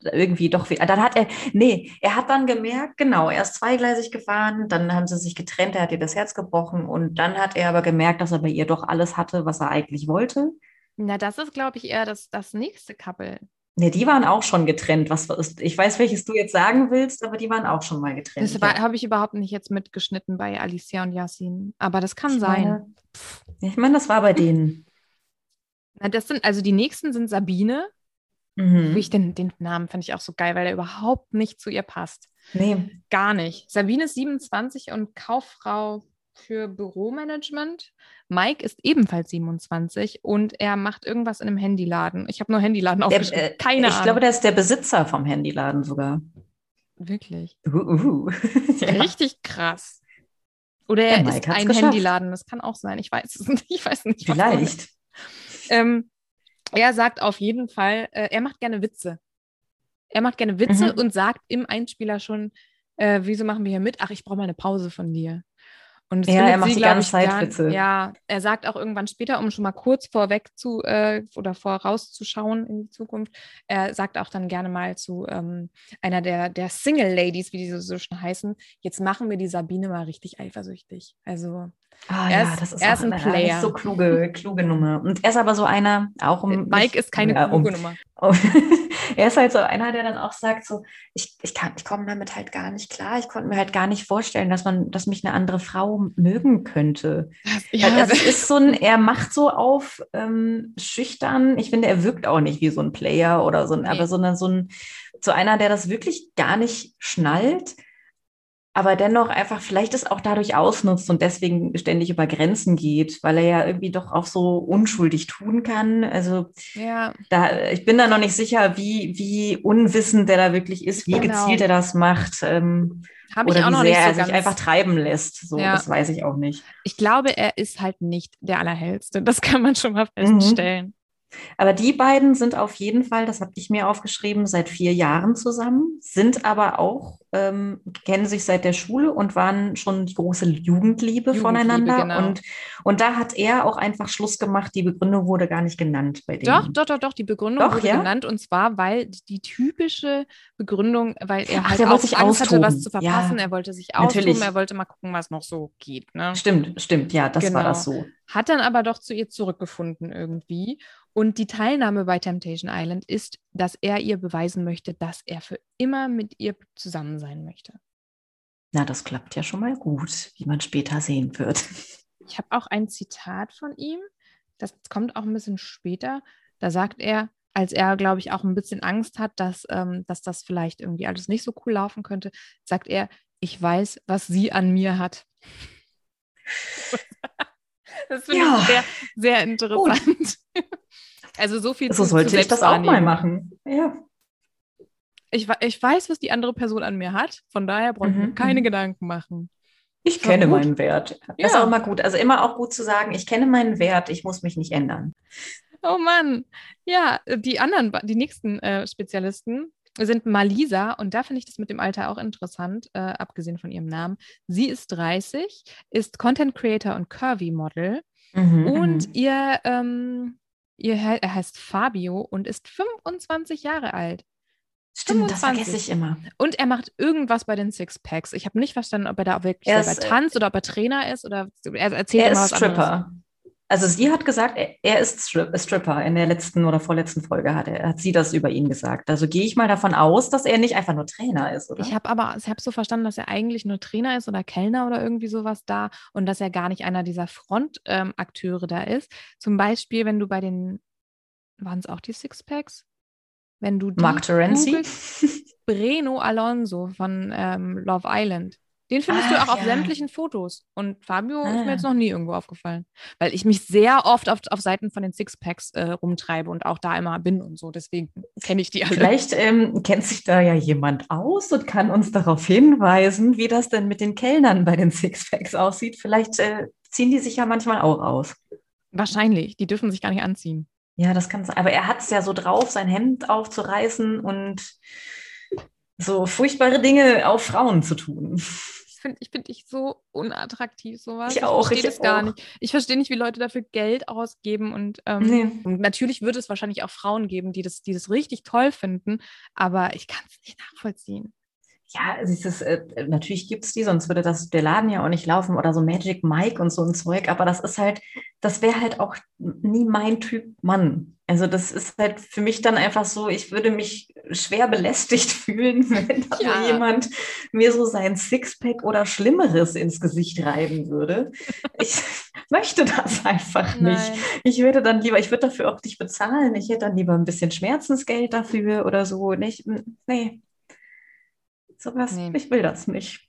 irgendwie doch wieder. Dann hat er, nee, er hat dann gemerkt, genau, er ist zweigleisig gefahren, dann haben sie sich getrennt, er hat ihr das Herz gebrochen und dann hat er aber gemerkt, dass er bei ihr doch alles hatte, was er eigentlich wollte. Na, das ist, glaube ich, eher das, das nächste Couple. Ne, die waren auch schon getrennt. Was ist, ich weiß, welches du jetzt sagen willst, aber die waren auch schon mal getrennt. Das ja. habe ich überhaupt nicht jetzt mitgeschnitten bei Alicia und Yasin. Aber das kann ich sein. Meine, ich meine, das war bei denen. [laughs] Na, das sind, also die nächsten sind Sabine. Mhm. Ich den, den Namen fand ich auch so geil, weil er überhaupt nicht zu ihr passt. Nee. Gar nicht. Sabine ist 27 und Kauffrau für Büromanagement. Mike ist ebenfalls 27 und er macht irgendwas in einem Handyladen. Ich habe nur Handyladen aufgeschrieben. Äh, Keine ich Ahnung. glaube, der ist der Besitzer vom Handyladen sogar. Wirklich? Uh, uh. [laughs] ja. Richtig krass. Oder er ist ein geschafft. Handyladen. Das kann auch sein. Ich weiß es nicht. Ich weiß nicht. Vielleicht. Ähm, er sagt auf jeden Fall, äh, er macht gerne Witze. Er macht gerne Witze mhm. und sagt im Einspieler schon, äh, wieso machen wir hier mit? Ach, ich brauche mal eine Pause von dir. Und ja, er macht sie, die ganze Zeit gar, Witze. Ja, er sagt auch irgendwann später, um schon mal kurz vorweg zu äh, oder vorauszuschauen in die Zukunft, er sagt auch dann gerne mal zu ähm, einer der, der Single-Ladies, wie die so schon heißen, jetzt machen wir die Sabine mal richtig eifersüchtig. Also Ah, er ja, ist, das ist, er ist ein Player. so kluge, kluge Nummer. Und er ist aber so einer, auch um. Mike ist keine ja, kluge um, Nummer. [laughs] Um, er ist halt so einer, der dann auch sagt: so, ich, ich, ich komme damit halt gar nicht klar. Ich konnte mir halt gar nicht vorstellen, dass man, dass mich eine andere Frau mögen könnte. Ja, also es ist so ein, er macht so auf ähm, schüchtern. Ich finde, er wirkt auch nicht wie so ein Player oder so ein, nee. aber sondern so ein, so einer, der das wirklich gar nicht schnallt aber dennoch einfach vielleicht es auch dadurch ausnutzt und deswegen ständig über Grenzen geht, weil er ja irgendwie doch auch so unschuldig tun kann. Also ja. da, ich bin da noch nicht sicher, wie, wie unwissend der da wirklich ist, wie genau. gezielt er das macht. Ähm, Habe ich oder auch wie noch sehr nicht so er sich einfach treiben lässt. So, ja. das weiß ich auch nicht. Ich glaube, er ist halt nicht der Allerhellste. Das kann man schon mal mhm. feststellen. Mhm. Aber die beiden sind auf jeden Fall, das habe ich mir aufgeschrieben, seit vier Jahren zusammen, sind aber auch, ähm, kennen sich seit der Schule und waren schon die große Jugendliebe, Jugendliebe voneinander. Genau. Und, und da hat er auch einfach Schluss gemacht. Die Begründung wurde gar nicht genannt bei denen. Doch, doch, doch, doch. Die Begründung doch, wurde ja? genannt. Und zwar, weil die typische Begründung, weil er Ach, halt auch Angst austoben. hatte, was zu verpassen. Ja, er wollte sich austoben, er wollte mal gucken, was noch so geht. Ne? Stimmt, stimmt. Ja, das genau. war das so. Hat dann aber doch zu ihr zurückgefunden irgendwie. Und die Teilnahme bei Temptation Island ist, dass er ihr beweisen möchte, dass er für immer mit ihr zusammen sein möchte. Na, das klappt ja schon mal gut, wie man später sehen wird. Ich habe auch ein Zitat von ihm, das kommt auch ein bisschen später. Da sagt er, als er, glaube ich, auch ein bisschen Angst hat, dass, ähm, dass das vielleicht irgendwie alles nicht so cool laufen könnte, sagt er, ich weiß, was sie an mir hat. [laughs] Das finde ja. ich sehr, sehr interessant. Gut. [laughs] Also so viel So sollte ich das auch mal machen. Ja. Ich, ich weiß, was die andere Person an mir hat. Von daher brauche ich mhm. mir keine mhm. Gedanken machen. Ich Voll kenne gut. meinen Wert. Das ist auch immer gut. Also immer auch gut zu sagen, ich kenne meinen Wert, ich muss mich nicht ändern. Oh Mann. Ja, die anderen, die nächsten äh, Spezialisten sind Malisa und da finde ich das mit dem Alter auch interessant, äh, abgesehen von ihrem Namen. Sie ist 30, ist Content Creator und Curvy Model Mhm, und mhm. ihr, ähm, ihr er heißt Fabio und ist 25 Jahre alt. Stimmt, das 25. vergesse ich immer. Und er macht irgendwas bei den Sixpacks. Ich habe nicht verstanden, ob er da wirklich Er ist, äh, tanzt oder ob er Trainer ist oder er erzählt Er immer ist was anderes. Also sie hat gesagt, er, ist Strip, Stripper. In der letzten oder vorletzten Folge hat, er, hat sie das über ihn gesagt. Also gehe ich mal davon aus, dass er nicht einfach nur Trainer ist, oder? Ich habe aber, ich habe so verstanden, dass er eigentlich nur Trainer ist oder Kellner oder irgendwie sowas da und dass er gar nicht einer dieser Frontakteure ähm, da ist. Zum Beispiel, wenn du bei den, waren es auch die Sixpacks? Wenn du Mark Terenzi. Breno Alonso von ähm, Love Island. Den findest du Ach, auch auf ja. sämtlichen Fotos. Und Fabio ist mir Ah. jetzt noch nie irgendwo aufgefallen. Weil ich mich sehr oft auf, auf Seiten von den Sixpacks äh, rumtreibe und auch da immer bin und so. Deswegen kenne ich die alle. Vielleicht ähm, kennt sich da ja jemand aus und kann uns darauf hinweisen, wie das denn mit den Kellnern bei den Sixpacks aussieht. Vielleicht äh, ziehen die sich ja manchmal auch aus. Wahrscheinlich. Die dürfen sich gar nicht anziehen. Ja, das kann sein. Aber er hat es ja so drauf, sein Hemd aufzureißen und so furchtbare Dinge auf Frauen zu tun. Ich finde ich find ich so unattraktiv, sowas. Ich auch, verstehe ich das gar auch. nicht. Ich verstehe nicht, wie Leute dafür Geld ausgeben. Und, ähm, Nee. natürlich wird es wahrscheinlich auch Frauen geben, die das, die das richtig toll finden, aber ich kann es nicht nachvollziehen. Ja, es ist, äh, natürlich gibt es die, sonst würde das der Laden ja auch nicht laufen oder so Magic Mike und so ein Zeug. Aber das ist halt, das wäre halt auch nie mein Typ Mann. Also das ist halt für mich dann einfach so, ich würde mich schwer belästigt [laughs] fühlen, wenn da Ja. jemand mir so sein Sixpack oder Schlimmeres ins Gesicht reiben würde. Ich [laughs] möchte das einfach nicht. Nein. Ich würde dann lieber, ich würde dafür auch nicht bezahlen. Ich hätte dann lieber ein bisschen Schmerzensgeld dafür oder so. Nicht, nee. Sowas, Nee. ich will das nicht.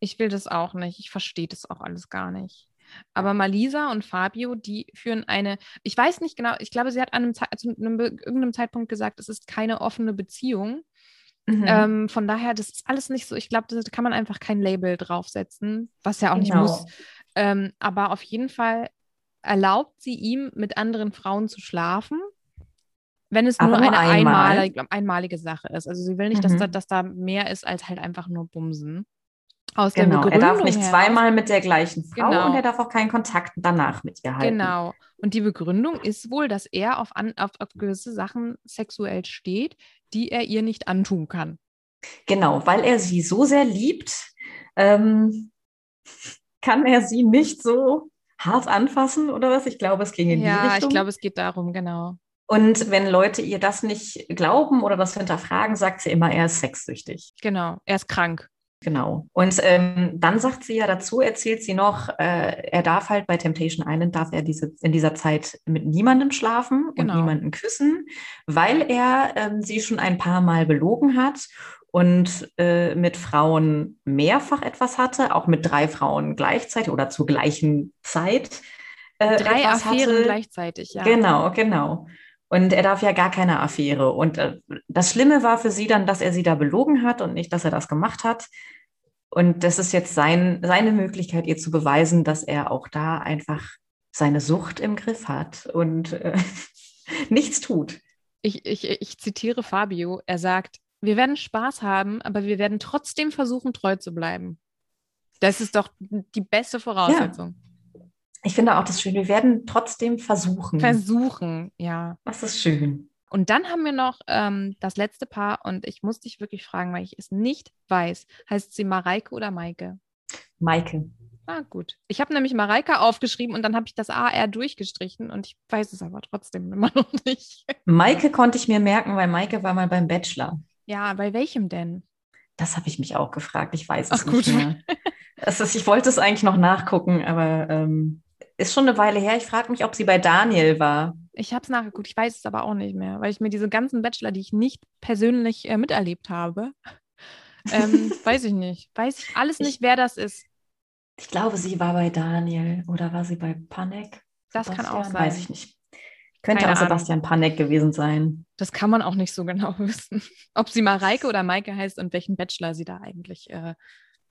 Ich will das auch nicht. Ich verstehe das auch alles gar nicht. Aber Malisa und Fabio, die führen eine, ich weiß nicht genau, ich glaube, sie hat an einem, zu einem, irgendeinem Zeitpunkt gesagt, es ist keine offene Beziehung. Mhm. Ähm, von daher, das ist alles nicht so, ich glaube, da kann man einfach kein Label draufsetzen, was ja auch nicht Genau. muss. Ähm, aber auf jeden Fall erlaubt sie ihm, mit anderen Frauen zu schlafen, wenn es nur nur eine einmal. einmalige, einmalige Sache ist. Also sie will nicht, dass, Mhm. da, dass da mehr ist als halt einfach nur Bumsen. Aus der Genau, er darf Begründung nicht heraus- zweimal mit der gleichen Frau Genau. und er darf auch keinen Kontakt danach mit ihr halten. Genau. Und die Begründung ist wohl, dass er auf, an, auf, auf gewisse Sachen sexuell steht, die er ihr nicht antun kann. Genau, weil er sie so sehr liebt, ähm, [laughs] kann er sie nicht so hart anfassen oder was? Ich glaube, es ging in die ja, Richtung. ich glaube, es geht darum, genau. Und wenn Leute ihr das nicht glauben oder das hinterfragen, sagt sie immer, er ist sexsüchtig. Genau. Er ist krank. Genau. Und ähm, dann sagt sie ja dazu, erzählt sie noch, äh, er darf halt bei Temptation Island, darf er diese, in dieser Zeit mit niemandem schlafen Genau. und niemanden küssen, weil er ähm, sie schon ein paar Mal belogen hat und äh, mit Frauen mehrfach etwas hatte, auch mit drei Frauen gleichzeitig oder zur gleichen Zeit. Äh, Drei Affären hatte. gleichzeitig, ja. Genau, genau. Und er darf ja gar keine Affäre. Und äh, das Schlimme war für sie dann, dass er sie da belogen hat und nicht, dass er das gemacht hat. Und das ist jetzt sein, seine Möglichkeit, ihr zu beweisen, dass er auch da einfach seine Sucht im Griff hat und äh, [laughs] nichts tut. Ich, ich, ich zitiere Fabio. Er sagt, wir werden Spaß haben, aber wir werden trotzdem versuchen, treu zu bleiben. Das ist doch die beste Voraussetzung. Ich finde auch das schön. Wir werden trotzdem versuchen. Versuchen, ja. das ist schön. Und dann haben wir noch ähm, das letzte Paar und ich muss dich wirklich fragen, weil ich es nicht weiß. Heißt sie Mareike oder Maike? Maike. Ah, gut. Ich habe nämlich Mareike aufgeschrieben und dann habe ich das AR durchgestrichen und ich weiß es aber trotzdem [laughs] immer noch nicht. Maike konnte ich mir merken, weil Maike war mal beim Bachelor. Ja, bei welchem denn? Das habe ich mich auch gefragt. Ich weiß Ach, es nicht gut. mehr. Ist, ich wollte es eigentlich noch nachgucken, aber ähm, ist schon eine Weile her. Ich frage mich, ob sie bei Daniel war. Ich habe es nachgeguckt, ich weiß es aber auch nicht mehr, weil ich mir diese ganzen Bachelor, die ich nicht persönlich äh, miterlebt habe, [laughs] ähm, [laughs] weiß ich nicht. Weiß ich alles Ich- nicht, wer das ist. Ich glaube, sie war bei Daniel oder war sie bei Panek? Das kann auch Sebastian? sein. Weiß ich nicht. Könnte Keine auch Sebastian Panek gewesen sein. Das kann man auch nicht so genau [laughs] wissen. Ob sie Mareike oder Maike heißt und welchen Bachelor sie da eigentlich äh,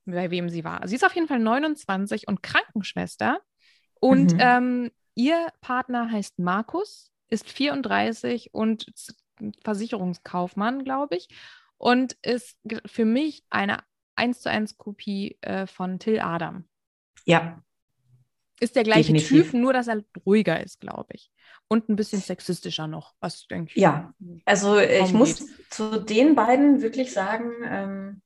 bei wem sie war. Sie ist auf jeden Fall 29 und Krankenschwester. Und Mhm. ähm, ihr Partner heißt Markus, ist 34 und Versicherungskaufmann, glaube ich. Und ist für mich eine 1 zu 1 Kopie äh, von Till Adam. Ja, Ist der gleiche Definitiv. Typ, nur dass er ruhiger ist, glaube ich. Und ein bisschen sexistischer noch, was denke ich. Ja. also ich muss zu den beiden wirklich sagen, ähm,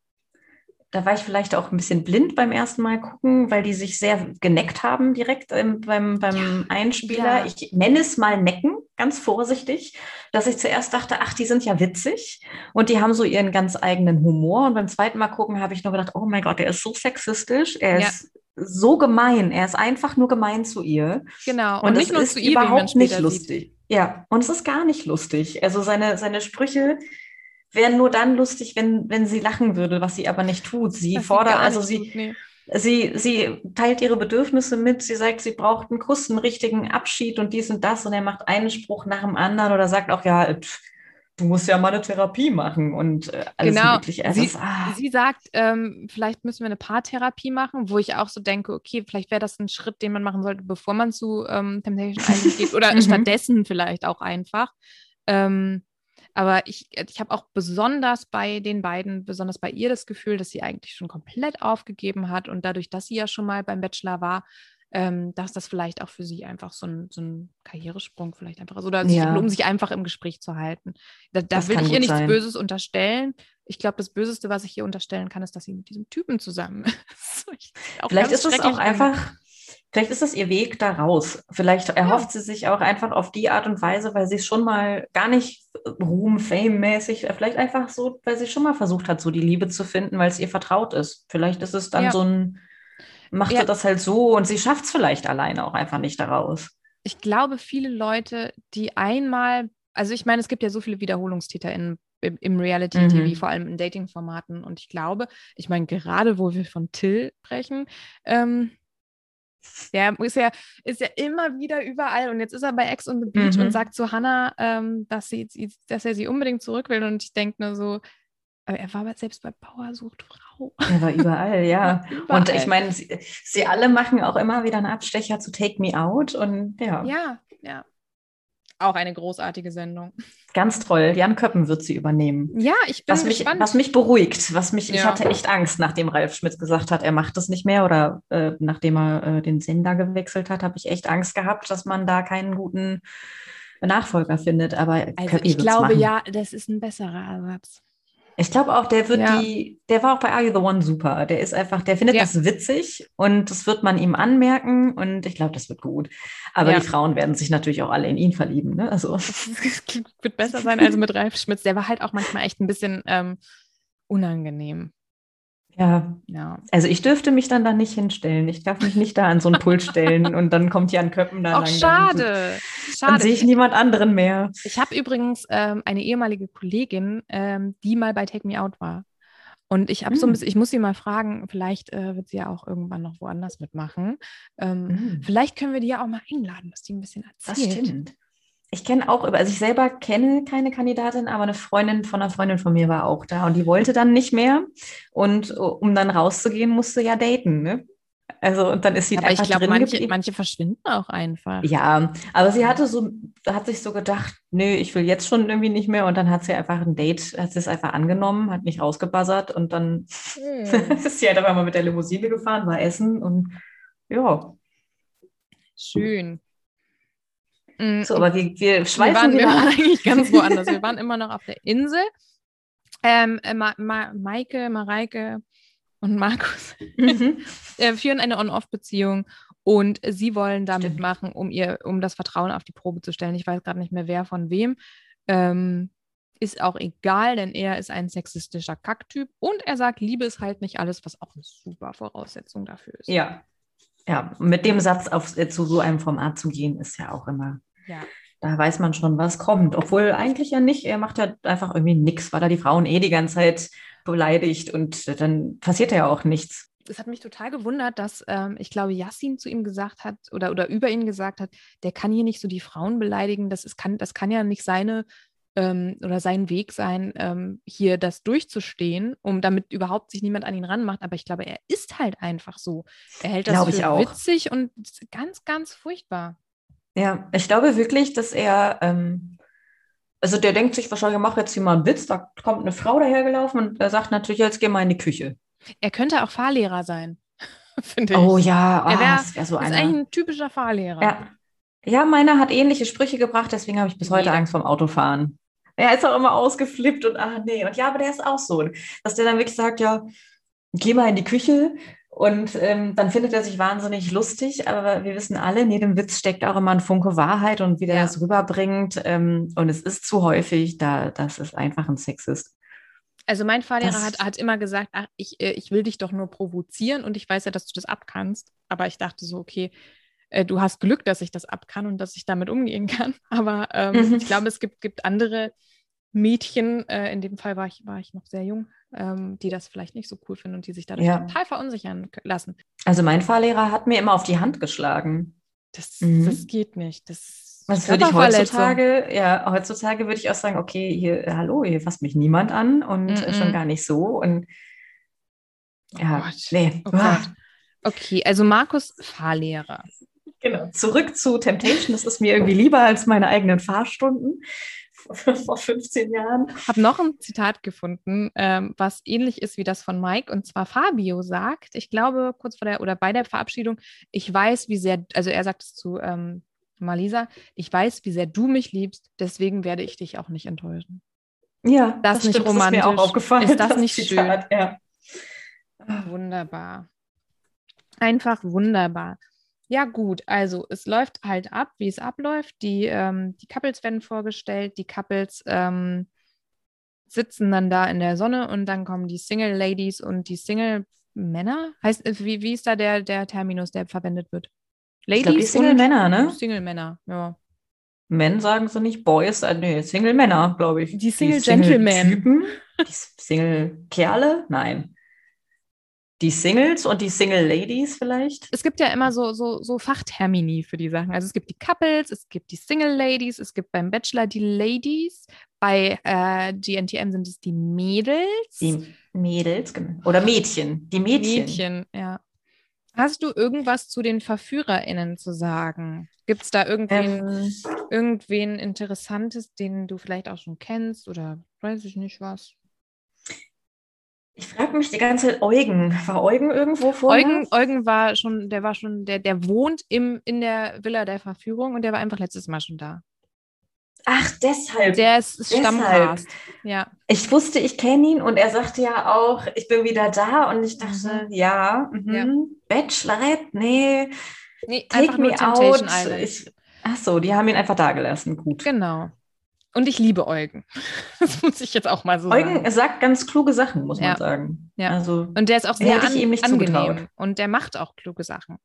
da war ich vielleicht auch ein bisschen blind beim ersten Mal gucken, weil die sich sehr geneckt haben direkt ähm, beim, beim Einspieler. Ja. Ich nenne es mal necken, ganz vorsichtig, dass ich zuerst dachte, ach, die sind ja witzig und die haben so ihren ganz eigenen Humor. Und beim zweiten Mal gucken habe ich nur gedacht, oh mein Gott, der ist so sexistisch, er Ja. ist so gemein, er ist einfach nur gemein zu ihr. Genau. Und, Und, nicht es nur ist zu ihr, überhaupt nicht lustig. sieht. Ja, und es ist gar nicht lustig. Also seine, seine Sprüche wären nur dann lustig, wenn, wenn sie lachen würde, was sie aber nicht tut. Sie sie fordert, also nicht sie, tut, nee. sie, sie teilt ihre Bedürfnisse mit. Sie sagt, sie braucht einen Kuss, einen richtigen Abschied und dies und das. Und er macht einen Spruch nach dem anderen oder sagt auch, ja, pff, du musst ja mal eine Therapie machen und äh, alles Genau. mögliche. Also Sie- ah, Sie sagt, ähm, vielleicht müssen wir eine Paartherapie machen, wo ich auch so denke, okay, vielleicht wäre das ein Schritt, den man machen sollte, bevor man zu ähm, Temptation Island geht oder [laughs] Mhm. stattdessen vielleicht auch einfach. Ähm, aber ich, ich habe auch besonders bei den beiden, besonders bei ihr das Gefühl, dass sie eigentlich schon komplett aufgegeben hat und dadurch, dass sie ja schon mal beim Bachelor war, ähm, dass das vielleicht auch für sie einfach so ein, so ein Karrieresprung vielleicht einfach ist oder Ja. um sich einfach im Gespräch zu halten. Da, da Das will ich ihr nichts sein. Böses unterstellen. Ich glaube, das Böseste, was ich ihr unterstellen kann, ist, dass sie mit diesem Typen zusammen [laughs] ist. Vielleicht ist es auch einfach, vielleicht ist es ihr Weg da raus. Vielleicht erhofft sie sich auch einfach auf die Art und Weise, weil sie es schon mal gar nicht Ruhm, Fame-mäßig, vielleicht einfach so, weil sie schon mal versucht hat, so die Liebe zu finden, weil es ihr vertraut ist. Vielleicht ist es dann Ja. so ein, macht Ja. sie das halt so und sie schafft es vielleicht alleine auch einfach nicht daraus. Ich glaube, viele Leute, die einmal, also ich meine, es gibt ja so viele Wiederholungstäter in, im, im Reality-TV, Mhm. vor allem in Dating-Formaten. Und ich glaube, ich meine, gerade wo wir von Till sprechen, ähm, der ist ja, ist ja immer wieder überall und jetzt ist er bei Ex on the Beach Mhm. und sagt zu Hannah, ähm, dass, sie, dass er sie unbedingt zurück will und ich denke nur so, aber er war aber selbst bei Power sucht Frau. Er war überall, [laughs] ja. Und Überall. ich meine, sie, sie alle machen auch immer wieder einen Abstecher zu Take Me Out und ja, Ja, ja. Auch eine großartige Sendung. ganz toll. Jan Köppen wird sie übernehmen. Ja, ich bin Was mich, gespannt. was mich beruhigt, was mich, ich Ja. hatte echt Angst, nachdem Ralf Schmidt gesagt hat, er macht das nicht mehr oder äh, nachdem er äh, den Sender gewechselt hat, habe ich echt Angst gehabt, dass man da keinen guten Nachfolger findet. Aber also Köppi ich glaube machen. ja, das ist ein besserer Ersatz. Ich glaube auch, der wird Ja. die, der war auch bei Are You the One super. Der ist einfach, der findet Ja. das witzig und das wird man ihm anmerken und ich glaube, das wird gut. Aber Ja. die Frauen werden sich natürlich auch alle in ihn verlieben. Ne? Also [laughs] Das wird besser sein als mit Ralf Schmitz. Der war halt auch manchmal echt ein bisschen ähm, unangenehm. Ja, Ja. also ich dürfte mich dann da nicht hinstellen. Ich darf mich nicht da an so einen Pult stellen und dann kommt Jan Köppen da Auch lang. Dann- schade. Dann Schade. sehe ich niemand anderen mehr. Ich habe übrigens ähm, eine ehemalige Kollegin, ähm, die mal bei Take Me Out war. Und ich habe so ein Hm. bisschen, ich muss sie mal fragen, vielleicht äh, wird sie ja auch irgendwann noch woanders mitmachen. Ähm, Mhm. Vielleicht können wir die ja auch mal einladen, dass die ein bisschen Das erzählt. stimmt. Ich kenne auch, also ich selber kenne keine Kandidatin, aber eine Freundin von einer Freundin von mir war auch da und die wollte dann nicht mehr. Und uh, um dann rauszugehen, musste ja daten, ne? Also, und dann ist sie Aber ich einfach glaube, drin manche, verschwinden auch einfach. Ja, aber sie hatte so, hat sich so gedacht, nö, ich will jetzt schon irgendwie nicht mehr. Und dann hat sie einfach ein Date, hat sie es einfach angenommen, hat nicht rausgebuzzert und dann Hm. [laughs] ist sie halt einfach mal mit der Limousine gefahren, war essen und ja. Schön. Mm, So, aber wir, wir wir schweifen waren, wir waren [laughs] eigentlich ganz [laughs] woanders. Wir waren immer noch auf der Insel. Ähm, äh, Ma Ma Maike, Mareike und Markus Mhm. [laughs] äh, führen eine On-Off-Beziehung und sie wollen da Stimmt. mitmachen, um ihr, um das Vertrauen auf die Probe zu stellen. Ich weiß gerade nicht mehr, wer von wem. Ähm, ist auch egal, denn er ist ein sexistischer Kacktyp und er sagt, Liebe ist halt nicht alles, was auch eine super Voraussetzung dafür ist. Ja. Ja, mit dem Satz auf, äh, zu so einem Format zu gehen, ist ja auch immer, Ja. da weiß man schon, was kommt. Obwohl eigentlich ja nicht, er macht ja einfach irgendwie nichts, weil er die Frauen eh die ganze Zeit beleidigt und dann passiert ja auch nichts. es hat mich total gewundert, dass ähm, ich glaube, Yassin zu ihm gesagt hat oder, oder über ihn gesagt hat, der kann hier nicht so die Frauen beleidigen. Das, ist, kann, das kann ja nicht seine ähm, oder sein Weg sein, ähm, hier das durchzustehen, um damit überhaupt sich niemand an ihn ranmacht. Aber ich glaube, er ist halt einfach so. Er hält das Glaube für auch. witzig und ganz, ganz furchtbar. Ja, ich glaube wirklich, dass er, ähm, also der denkt sich wahrscheinlich, mach jetzt hier mal einen Witz, da kommt eine Frau dahergelaufen und er sagt natürlich, jetzt geh mal in die Küche. Er könnte auch Fahrlehrer sein, [laughs] finde ich. Oh ja, Er ah, wär- das wäre so ist einer. eigentlich ein typischer Fahrlehrer. Ja. ja, meiner hat ähnliche Sprüche gebracht, deswegen habe ich bis heute. Angst vorm Autofahren. Er ist auch immer ausgeflippt und ah nee. Und ja, aber der ist auch so, dass der dann wirklich sagt, ja, geh mal in die Küche und ähm, dann findet er sich wahnsinnig lustig, aber wir wissen alle, in jedem Witz steckt auch immer ein Funke Wahrheit und wie der Ja. das rüberbringt. Ähm, und es ist zu häufig, da das ist einfach ein Sexist. Also mein Fahrlehrer Das- hat, hat immer gesagt, ach, ich, äh, ich will dich doch nur provozieren und ich weiß ja, dass du das abkannst. Aber ich dachte so, okay, äh, du hast Glück, dass ich das abkann und dass ich damit umgehen kann. [laughs] Aber ähm, Mhm. ich glaube, es gibt, gibt andere Mädchen, äh, in dem Fall war ich, war ich noch sehr jung, ähm, die das vielleicht nicht so cool finden und die sich dadurch Ja. total verunsichern lassen. Also mein Fahrlehrer hat mir immer auf die Hand geschlagen. Das, Mhm. das geht nicht. Das, Das würde ich heutzutage, ja, heutzutage würde ich auch sagen, okay, hier, äh, hallo, hier fasst mich niemand an und äh, Mhm. schon gar nicht so. Und ja, Oh nee. Oh Ah. Okay, also Markus Fahrlehrer. Genau. Zurück zu Temptation. Das ist mir irgendwie lieber als meine eigenen Fahrstunden [laughs] vor 15 Jahren. habe noch ein Zitat gefunden, ähm, was ähnlich ist wie das von Mike. Und zwar Fabio sagt, ich glaube, kurz vor der oder bei der Verabschiedung, ich weiß, wie sehr, also er sagt es zu ähm, Malisa, ich weiß, wie sehr du mich liebst, deswegen werde ich dich auch nicht enttäuschen. Ja, Das nicht stimmt, Das ist mir romantisch. auch aufgefallen. Ist das nicht Zitat, Ja. Wunderbar. Einfach wunderbar. Ja, gut, also es läuft halt ab, wie es abläuft. Die, ähm, die Couples werden vorgestellt, die Couples ähm, sitzen dann da in der Sonne und dann kommen die Single Ladies und die Single Männer. Heißt, äh, wie, wie ist da der, der Terminus, der verwendet wird? Ich glaube, die Single Männer, ne? Single Männer, ja. Men sagen sie nicht, Boys, äh, nee, Single Männer, glaube ich. Die Single Gentlemen. Typen, die Single Kerle, nein. Die Singles und die Single Ladies vielleicht. Es gibt ja immer so, so, so Fachtermini für die Sachen. Also es gibt die Couples, es gibt die Single Ladies, es gibt beim Bachelor die Ladies, bei äh, GNTM sind es die Mädels. Die Mädels, genau. Oder Mädchen. Die Mädchen. Mädchen, ja. Hast du irgendwas zu den VerführerInnen zu sagen? Gibt es da irgendwen, Ähm, irgendwen Interessantes, den du vielleicht auch schon kennst oder weiß ich nicht was? Ich frage mich die ganze Zeit, Eugen. War Eugen irgendwo vorher? Eugen, Eugen war schon, der war schon, der, der wohnt im, in der Villa der Verführung und der war einfach letztes Mal schon da. Ach, deshalb. Der ist. Stammcast. Ja. Ich wusste, ich kenne ihn und er sagte ja auch, ich bin wieder da und ich dachte, ja, mhm. Ja. Bachelorette, nee, Nee, take me out. Ich, ach so, die haben ihn einfach da gelassen, gut. Genau. Und ich liebe Eugen. [laughs] Das muss ich jetzt auch mal so Eugen sagen. sagt ganz kluge Sachen, muss Ja. man sagen. Ja. Also, Und der ist auch sehr an, ihm nicht angenehm. zugetraut. Und der macht auch kluge Sachen.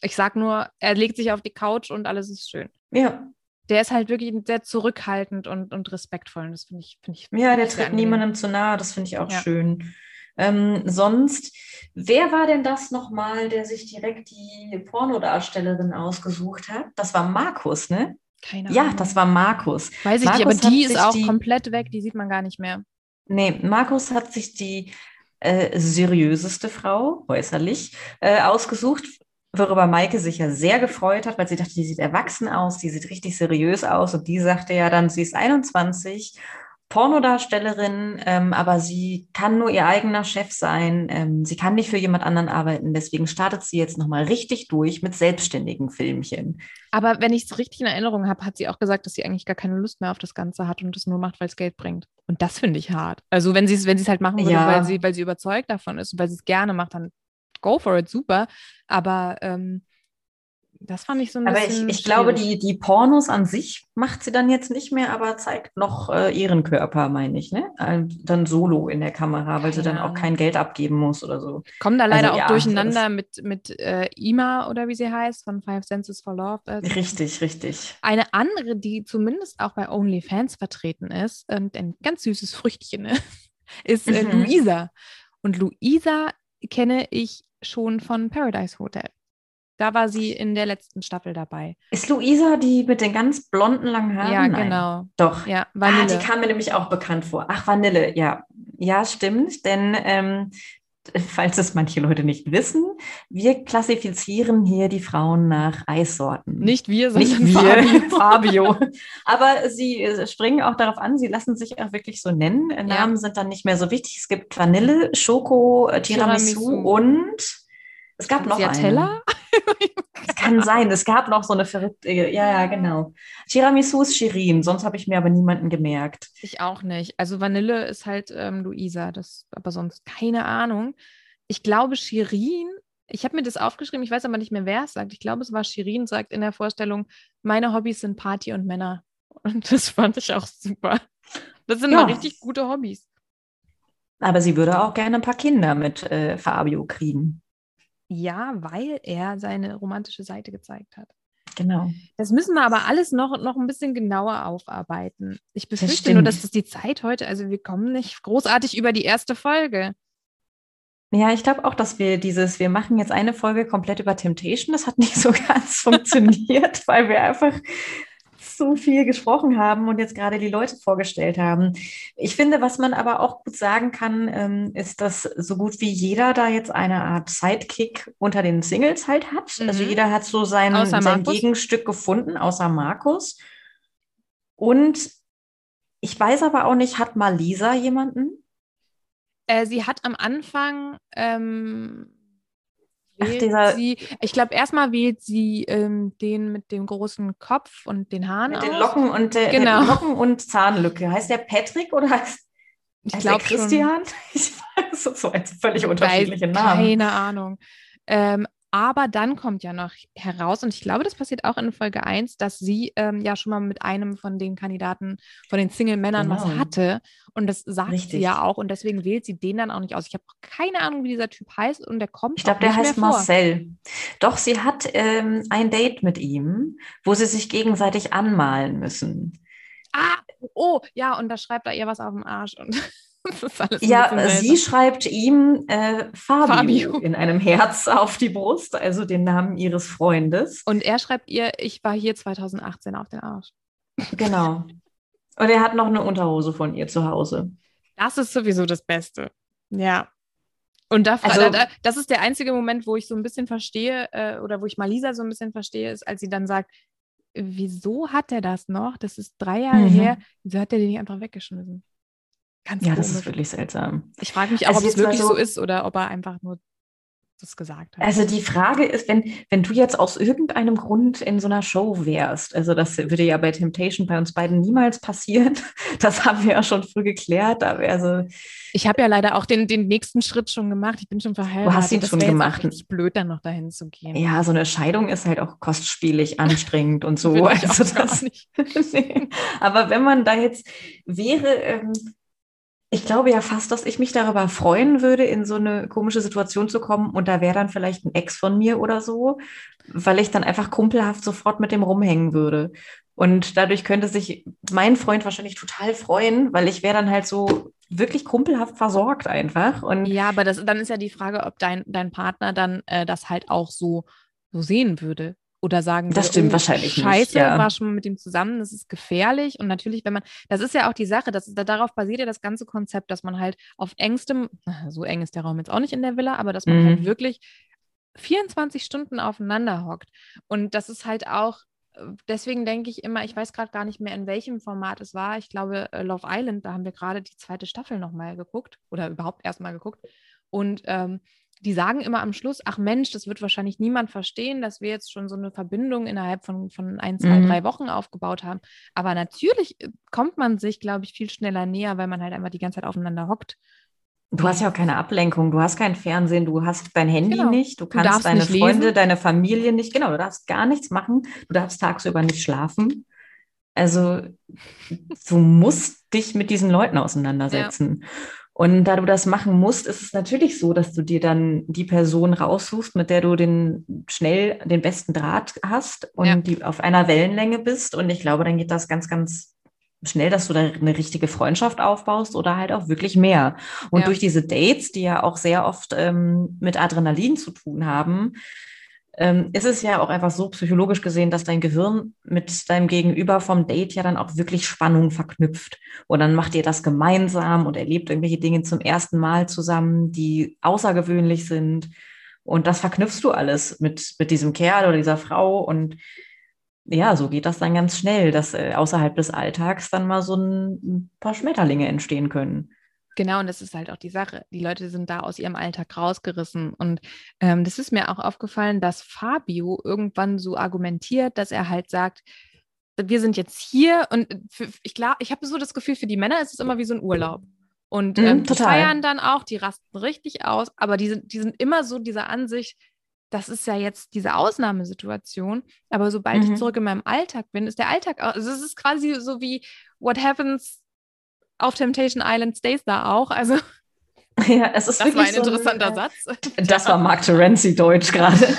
Ich sag nur, er legt sich auf die Couch und alles ist schön. ja, Der ist halt wirklich sehr zurückhaltend und, und respektvoll. Und das finde ich, finde ich. ja, der tritt angenehm. niemandem zu nahe, das finde ich auch Ja. schön. Ähm, sonst, wer war denn das nochmal, der sich direkt die Pornodarstellerin ausgesucht hat? Das war Markus, ne? Keine Ja, Ahnung. das war Markus. Weiß ich nicht, aber Markus die ist auch die- komplett weg. Die sieht man gar nicht mehr. Nee, Markus hat sich die äh, seriöseste Frau, äußerlich, äh, ausgesucht, worüber Maike sich ja sehr gefreut hat, weil sie dachte, die sieht erwachsen aus, die sieht richtig seriös aus. Und die sagte ja dann, sie ist 21, Pornodarstellerin, ähm, aber sie kann nur ihr eigener Chef sein. Ähm, sie kann nicht für jemand anderen arbeiten. Deswegen startet sie jetzt nochmal richtig durch mit selbstständigen Filmchen. Aber wenn ich es richtig in Erinnerung habe, hat sie auch gesagt, dass sie eigentlich gar keine Lust mehr auf das Ganze hat und es nur macht, weil es Geld bringt. Und das finde ich hart. Also wenn sie es, wenn sie es halt machen würde, Ja. weil sie, weil sie überzeugt davon ist und weil sie es gerne macht, dann go for it, super. Aber ähm, das fand ich so ein Aber ich, bisschen. ich glaube, schwierig. die, die Pornos an sich macht sie dann jetzt nicht mehr, aber zeigt noch äh, ihren Körper, meine ich, ne? Äh, Dann solo in der Kamera, weil sie dann auch kein Geld abgeben muss oder so. kommen da leider also auch ja, durcheinander mit, mit äh, Ima oder wie sie heißt, von Five Senses for Love. Also Richtig, richtig. Eine andere, die zumindest auch bei OnlyFans vertreten ist und ein ganz süßes Früchtchen ist, [laughs] ist äh, Mhm. Luisa. Und Luisa kenne ich schon von Paradise Hotel. Da war sie in der letzten Staffel dabei. Ist Luisa die mit den ganz blonden langen Haaren? Ja, Nein. genau. Doch. Ja, Ah, Vanille. die kam mir nämlich auch bekannt vor. Ach, Vanille, ja. Ja, stimmt, denn ähm, [laughs] falls es manche Leute nicht wissen, wir klassifizieren hier die Frauen nach Eissorten. nicht wir, sondern Nicht wir, Fabio. [laughs] Fabio. Aber sie äh, springen auch darauf an, sie lassen sich auch wirklich so nennen. Äh, Namen sind dann nicht mehr so wichtig. Es gibt Vanille, Schoko, äh, Tiramisu, Tiramisu. und es gab noch eine. Es kann sein, es gab noch so eine verrückte, ja, ja, genau. Tiramisu ist Shirin, sonst habe ich mir aber niemanden gemerkt. Ich auch nicht. Also Vanille ist halt ähm, Luisa, das aber sonst keine Ahnung. Ich glaube, Shirin, ich habe mir das aufgeschrieben, ich weiß aber nicht mehr, wer es sagt. Ich glaube, es war Shirin, sagt in der Vorstellung, meine Hobbys sind Party und Männer. Und das fand ich auch super. Das sind Ja. mal richtig gute Hobbys. Aber sie würde auch gerne ein paar Kinder mit äh, Fabio kriegen. Ja, weil er seine romantische Seite gezeigt hat. Genau. Das müssen wir aber alles noch, noch ein bisschen genauer aufarbeiten. Ich befürchte stimmt. nur, dass das die Zeit heute, also wir kommen nicht großartig über die erste Folge. Ja, ich glaube auch, dass wir dieses, wir machen jetzt eine Folge komplett über Temptation, das hat nicht so [laughs] ganz funktioniert, weil wir einfach so viel gesprochen haben und jetzt gerade die Leute vorgestellt haben. Ich finde, was man aber auch gut sagen kann, ähm, ist, dass so gut wie jeder da jetzt eine Art Sidekick unter den Singles halt hat. Also Mhm. jeder hat so sein, Außer sein Markus. Gegenstück gefunden, außer Markus. Und ich weiß aber auch nicht, hat Malisa jemanden? Äh, sie hat am Anfang ähm, wählt dieser- sie, ich glaube, erstmal wählt sie ähm, den mit dem großen Kopf und den Haaren Mit den. Locken und der, Genau. der Locken und Zahnlücke. Heißt der Patrick oder heißt, Ich heißt der glaube schon. Christian? [laughs] Ich weiß, so ein völlig unterschiedliche Namen. Keine Ahnung. Ähm, aber dann kommt ja noch heraus, und ich glaube, das passiert auch in Folge 1, dass sie ähm, ja schon mal mit einem von den Kandidaten, von den Single-Männern was Genau. hatte. Und das sagt sie Richtig. ja auch. Und deswegen wählt sie den dann auch nicht aus. Ich habe keine Ahnung, wie dieser Typ heißt. Und der kommt Ich glaube, der heißt. Marcel. Doch, sie hat ähm, ein Date mit ihm, wo sie sich gegenseitig anmalen müssen. Ah, oh, ja, und da schreibt er ihr was auf dem Arsch. Und [laughs] Ja, sie schreibt ihm äh, Fabio, Fabio. in einem Herz [laughs] auf die Brust, also den Namen ihres Freundes. Und er schreibt ihr, ich war hier 2018 auf den Arsch. Genau. Und er hat noch eine Unterhose von ihr zu Hause. Das ist sowieso das Beste. Ja. Und da, Also- da, das ist der einzige Moment, wo ich so ein bisschen verstehe, äh, oder wo ich Malisa so ein bisschen verstehe, ist, als sie dann sagt, wieso hat er das noch? Das ist drei Jahre Mhm. her. Wieso hat er den nicht einfach weggeschmissen? Ganz Ja, das ist komisch. wirklich seltsam. Ich frage mich auch, Also ob es jetzt wirklich so- so ist oder ob er einfach nur das gesagt hat. Also die Frage ist, wenn, wenn du jetzt aus irgendeinem Grund in so einer Show wärst, also das würde ja bei Temptation bei uns beiden niemals passieren, [laughs] das haben wir ja schon früh geklärt, aber also Ich habe ja leider auch den, den nächsten Schritt schon gemacht. Ich bin schon verheiratet. ihn Das schon jetzt gemacht. richtig blöd, dann noch dahin zu gehen. ja, so eine Scheidung ist halt auch kostspielig, [laughs] anstrengend und so. Also das, nicht. [laughs] nee. Aber wenn man da jetzt wäre, ähm, ich glaube ja fast, dass ich mich darüber freuen würde, in so eine komische Situation zu kommen und da wäre dann vielleicht ein Ex von mir oder so, weil ich dann einfach kumpelhaft sofort mit dem rumhängen würde. Und dadurch könnte sich mein Freund wahrscheinlich total freuen, weil ich wäre dann halt so wirklich kumpelhaft versorgt einfach. Und Ja, aber das, dann ist ja die Frage, ob dein, dein Partner dann äh, das halt auch so, so sehen würde. Oder sagen Das stimmt oh, wahrscheinlich nicht, Scheiße, ja. war schon mal mit ihm zusammen, das ist gefährlich. Und natürlich, wenn man, das ist ja auch die Sache, das, da- darauf basiert ja das ganze Konzept, dass man halt auf engstem, [laughs] so eng ist der Raum jetzt auch nicht in der Villa, aber dass man Mhm. halt wirklich 24 Stunden aufeinander hockt. Und das ist halt auch, deswegen denke ich immer, ich weiß gerade gar nicht mehr, in welchem Format es war. Ich glaube, äh, Love Island, da haben wir gerade die zweite Staffel nochmal geguckt oder überhaupt erstmal geguckt. Und ähm, die sagen immer am Schluss, ach Mensch, das wird wahrscheinlich niemand verstehen, dass wir jetzt schon so eine Verbindung innerhalb von, von ein, zwei, Mhm. drei Wochen aufgebaut haben. Aber natürlich äh, kommt man sich, glaube ich, viel schneller näher, weil man halt einfach die ganze Zeit aufeinander hockt. Du hast ja auch keine Ablenkung, du hast kein Fernsehen, du hast dein Handy Genau. nicht, du Du kannst darfst deine Freunde, lesen. deine Familie nicht, genau, du darfst gar nichts machen, du darfst tagsüber nicht schlafen. Also du musst dich mit diesen Leuten auseinandersetzen. Und da du das machen musst, ist es natürlich so, dass du dir dann die Person raussuchst, mit der du den schnell den besten Draht hast und Ja. die auf einer Wellenlänge bist. Und ich glaube, dann geht das ganz, ganz schnell, dass du da eine richtige Freundschaft aufbaust oder halt auch wirklich mehr. Und Ja. durch diese Dates, die ja auch sehr oft ähm, mit Adrenalin zu tun haben, ähm, ist es ja auch einfach so psychologisch gesehen, dass dein Gehirn mit deinem Gegenüber vom Date ja dann auch wirklich Spannung verknüpft. Und dann macht ihr das gemeinsam und erlebt irgendwelche Dinge zum ersten Mal zusammen, die außergewöhnlich sind. Und das verknüpfst du alles mit, mit diesem Kerl oder dieser Frau. Und ja, so geht das dann ganz schnell, dass äh, außerhalb des Alltags dann mal so ein, ein paar Schmetterlinge entstehen können. Genau, und das ist halt auch die Sache. Die Leute sind da aus ihrem Alltag rausgerissen. Und ähm, das ist mir auch aufgefallen, dass Fabio irgendwann so argumentiert, dass er halt sagt, wir sind jetzt hier und für, ich glaube, ich habe so das Gefühl, für die Männer ist es immer wie so ein Urlaub. Und mhm, ähm, die feiern dann auch, die rasten richtig aus, aber die sind, die sind immer so dieser Ansicht, das ist ja jetzt diese Ausnahmesituation, aber sobald mhm. ich zurück in meinem Alltag bin, ist der Alltag, also es ist quasi so wie what happens auf Temptation Island stays da auch. Also [laughs] ja, es ist das war ein interessanter so ein, Satz. Das war Mark Terenzi Deutsch gerade. [laughs]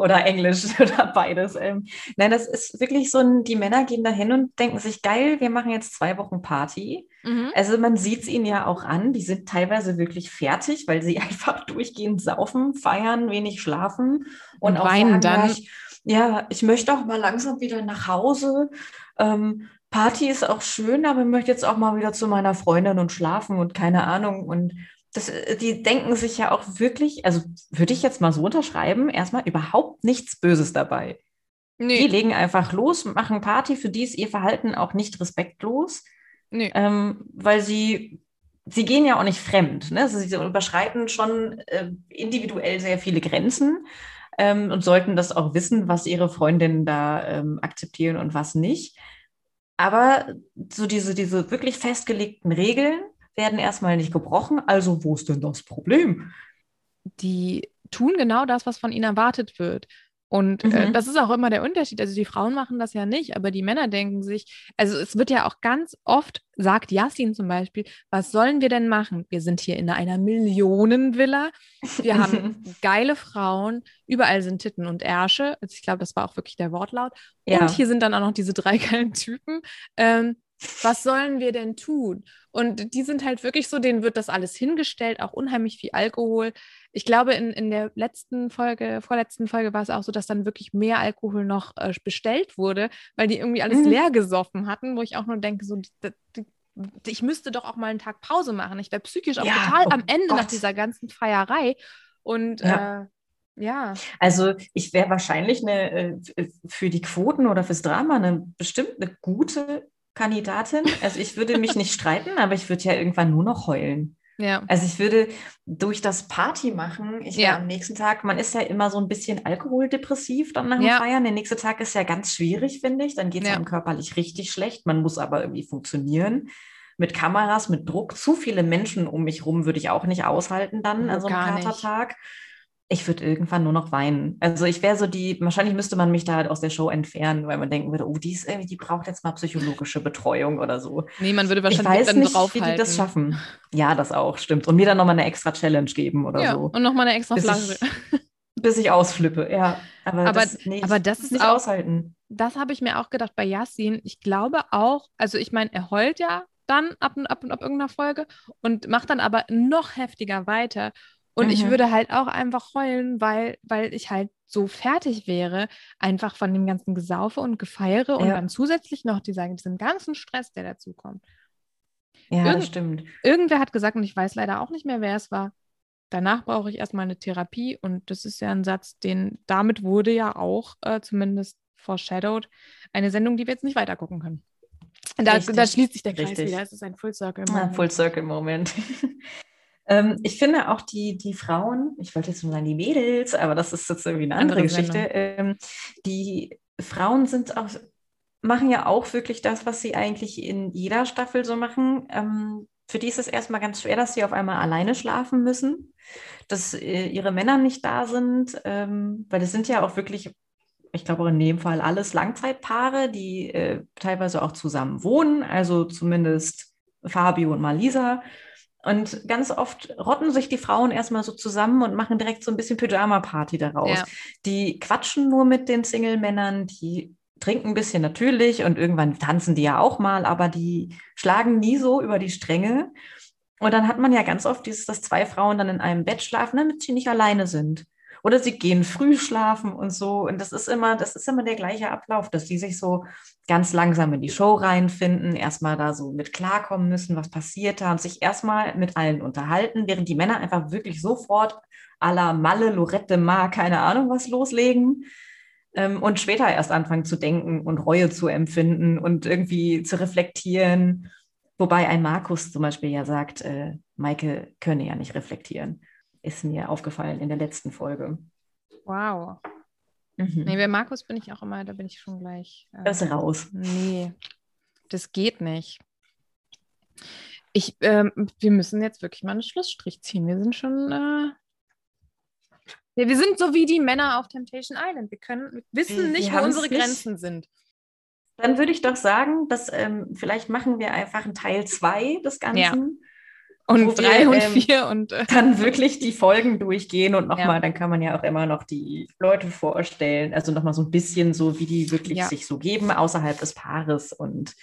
oder Englisch [laughs] oder beides. Ähm, nein, das ist wirklich so ein, die Männer gehen da hin und denken sich, geil, wir machen jetzt zwei Wochen Party. Mhm. Also man sieht es ihnen ja auch an, die sind teilweise wirklich fertig, weil sie einfach durchgehend saufen, feiern, wenig schlafen und, und auch weinen sagen, dann. Ja ich, ja, ich möchte auch mal langsam wieder nach Hause. Ähm, Party ist auch schön, aber ich möchte jetzt auch mal wieder zu meiner Freundin und schlafen und keine Ahnung. Und das, äh, die denken sich ja auch wirklich, also würde ich jetzt mal so unterschreiben, erstmal überhaupt nichts Böses dabei. Nee. Die legen einfach los, machen Party, für die ist ihr Verhalten auch nicht respektlos, nee. ähm, weil sie, sie gehen ja auch nicht fremd. Ne? Also sie überschreiten schon äh, individuell sehr viele Grenzen ähm, und sollten das auch wissen, was ihre Freundinnen da ähm, akzeptieren und was nicht. Aber so diese, diese wirklich festgelegten Regeln werden erstmal nicht gebrochen. Also wo ist denn das Problem? Die tun genau das, was von ihnen erwartet wird. Und äh, mhm. äh, das ist auch immer der Unterschied. Also die Frauen machen das ja nicht, aber die Männer denken sich, also es wird ja auch ganz oft, sagt Yassin zum Beispiel, was sollen wir denn machen? Wir sind hier in einer Millionenvilla, wir haben [laughs] geile Frauen, überall sind Titten und Ärsche. Also ich glaube, das war auch wirklich der Wortlaut. Ja. Und hier sind dann auch noch diese drei geilen Typen. Ähm, was sollen wir denn tun? Und die sind halt wirklich so, denen wird das alles hingestellt, auch unheimlich viel Alkohol. Ich glaube, in, in der letzten Folge, vorletzten Folge war es auch so, dass dann wirklich mehr Alkohol noch äh, bestellt wurde, weil die irgendwie alles mhm. leer gesoffen hatten, wo ich auch nur denke, so, die, die, ich müsste doch auch mal einen Tag Pause machen. Ich wäre psychisch auch ja, total oh am Ende Gott. nach dieser ganzen Feierei. Und ja. Äh, ja. Also ich wäre wahrscheinlich eine, äh, für die Quoten oder fürs Drama eine bestimmt eine gute Kandidatin. Also ich würde mich nicht streiten, aber ich würde ja irgendwann nur noch heulen. Ja. Also ich würde durch das Party machen, ich ja. am nächsten Tag, man ist ja immer so ein bisschen alkoholdepressiv dann nach dem ja. Feiern. Der nächste Tag ist ja ganz schwierig, finde ich. Dann geht es ja. einem körperlich richtig schlecht. Man muss aber irgendwie funktionieren. Mit Kameras, mit Druck, zu viele Menschen um mich rum würde ich auch nicht aushalten dann oh, an so einem Katertag ich würde irgendwann nur noch weinen. Also ich wäre so die, wahrscheinlich müsste man mich da halt aus der Show entfernen, weil man denken würde, oh, die ist irgendwie, die braucht jetzt mal psychologische Betreuung oder so. Nee, man würde wahrscheinlich ich weiß dann nicht, draufhalten. wie die das schaffen. Ja, das auch, stimmt. Und mir dann nochmal eine extra Challenge geben oder ja, so. Und nochmal eine extra Flasche. bis ich ausflippe, ja. Aber, aber das, nee, aber das ist nicht auch, aushalten. Das habe ich mir auch gedacht bei Yassin. Ich glaube auch, also ich meine, er heult ja dann ab und ab und ab irgendeiner Folge und macht dann aber noch heftiger weiter. Und mhm. ich würde halt auch einfach heulen, weil, weil ich halt so fertig wäre, einfach von dem ganzen Gesaufe und Gefeiere ja. und dann zusätzlich noch dieser, diesen ganzen Stress, der dazukommt. Ja, Irgend, das stimmt. Irgendwer hat gesagt, und ich weiß leider auch nicht mehr, wer es war, danach brauche ich erstmal eine Therapie. Und das ist ja ein Satz, den damit wurde ja auch äh, zumindest foreshadowed, eine Sendung, die wir jetzt nicht weiter gucken können. Da, da schließt sich der Kreis Richtig. wieder. Es ist ein Full Circle Moment. Ah, Full Circle Moment. [laughs] Ähm, ich finde auch die, die Frauen, ich wollte jetzt nur sagen die Mädels, aber das ist jetzt irgendwie eine andere, andere Geschichte. Ähm, die Frauen sind auch, machen ja auch wirklich das, was sie eigentlich in jeder Staffel so machen. Ähm, für die ist es erstmal ganz schwer, dass sie auf einmal alleine schlafen müssen, dass äh, ihre Männer nicht da sind, weil es sind ja auch wirklich ich glaube in dem Fall alles Langzeitpaare, die äh, teilweise auch zusammen wohnen, also zumindest Fabio und Malisa. Und ganz oft rotten sich die Frauen erstmal so zusammen und machen direkt so ein bisschen Pyjama-Party daraus. Ja. Die quatschen nur mit den Single-Männern, die trinken ein bisschen natürlich und irgendwann tanzen die ja auch mal, aber die schlagen nie so über die Stränge. Und dann hat man ja ganz oft dieses, dass zwei Frauen dann in einem Bett schlafen, damit sie nicht alleine sind. Oder sie gehen früh schlafen und so. Und das ist immer, das ist immer der gleiche Ablauf, dass die sich so ganz langsam in die Show reinfinden, erstmal da so mit klarkommen müssen, was passiert da und sich erstmal mit allen unterhalten, während die Männer einfach wirklich sofort à la Malle, Lorette, Ma, keine Ahnung was loslegen ähm, und später erst anfangen zu denken und Reue zu empfinden und irgendwie zu reflektieren. Wobei ein Markus zum Beispiel ja sagt, äh, Maike könne ja nicht reflektieren. Ist mir aufgefallen in der letzten Folge. Wow. Mhm. Nee, bei Markus bin ich auch immer, da bin ich schon gleich. Äh, das ist raus. Nee, das geht nicht. Ich, ähm, wir müssen jetzt wirklich mal einen Schlussstrich ziehen. Wir sind schon äh, ja, wir sind so wie die Männer auf Temptation Island. Wir können wir wissen nicht, wir wo unsere Grenzen sind. Dann würde ich doch sagen, dass ähm, vielleicht machen wir einfach einen Teil 2 des Ganzen. Ja. Und drei und ähm, vier und äh, dann wirklich die Folgen durchgehen und nochmal, ja. dann kann man ja auch immer noch die Leute vorstellen. Also nochmal so ein bisschen so, wie die wirklich ja. sich so geben außerhalb des Paares. Und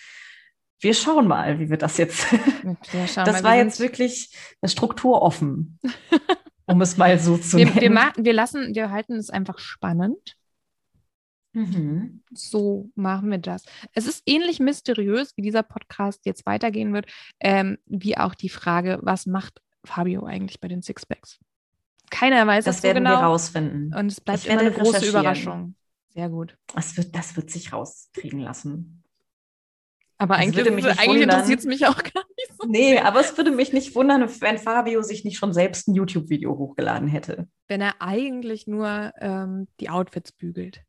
wir schauen mal, wie wir das jetzt. [laughs] das mal, war jetzt wirklich strukturoffen. um es mal so [laughs] zu wir, nennen. Wir, machen, wir lassen, wir halten es einfach spannend. Mhm. So machen wir das. Es ist ähnlich mysteriös, wie dieser Podcast jetzt weitergehen wird, ähm, wie auch die Frage, was macht Fabio eigentlich bei den Sixpacks? Keiner weiß das so werden genau. wir rausfinden. Und es bleibt immer eine große Überraschung. Sehr gut. Das wird, das wird sich rauskriegen lassen. Aber eigentlich, eigentlich interessiert es mich auch gar nicht so. Nee, aber es würde mich nicht wundern, wenn Fabio sich nicht schon selbst ein YouTube-Video hochgeladen hätte. Wenn er eigentlich nur ähm, die Outfits bügelt.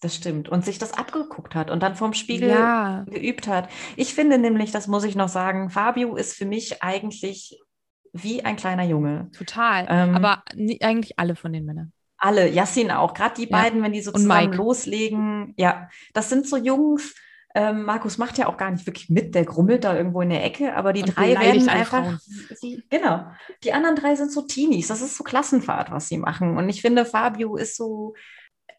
Das stimmt. Und sich das abgeguckt hat und dann vorm Spiegel ja. geübt hat. Ich finde nämlich, das muss ich noch sagen, Fabio ist für mich eigentlich wie ein kleiner Junge. Total. Ähm, aber nie, eigentlich alle von den Männern. Alle, Yassin auch. Gerade die ja. beiden, wenn die so zusammen loslegen. Ja, das sind so Jungs, ähm, Markus macht ja auch gar nicht wirklich mit, der grummelt da irgendwo in der Ecke, aber die und drei werden einfach, sie, genau, die anderen drei sind so Teenies, das ist so Klassenfahrt, was sie machen. Und ich finde, Fabio ist so,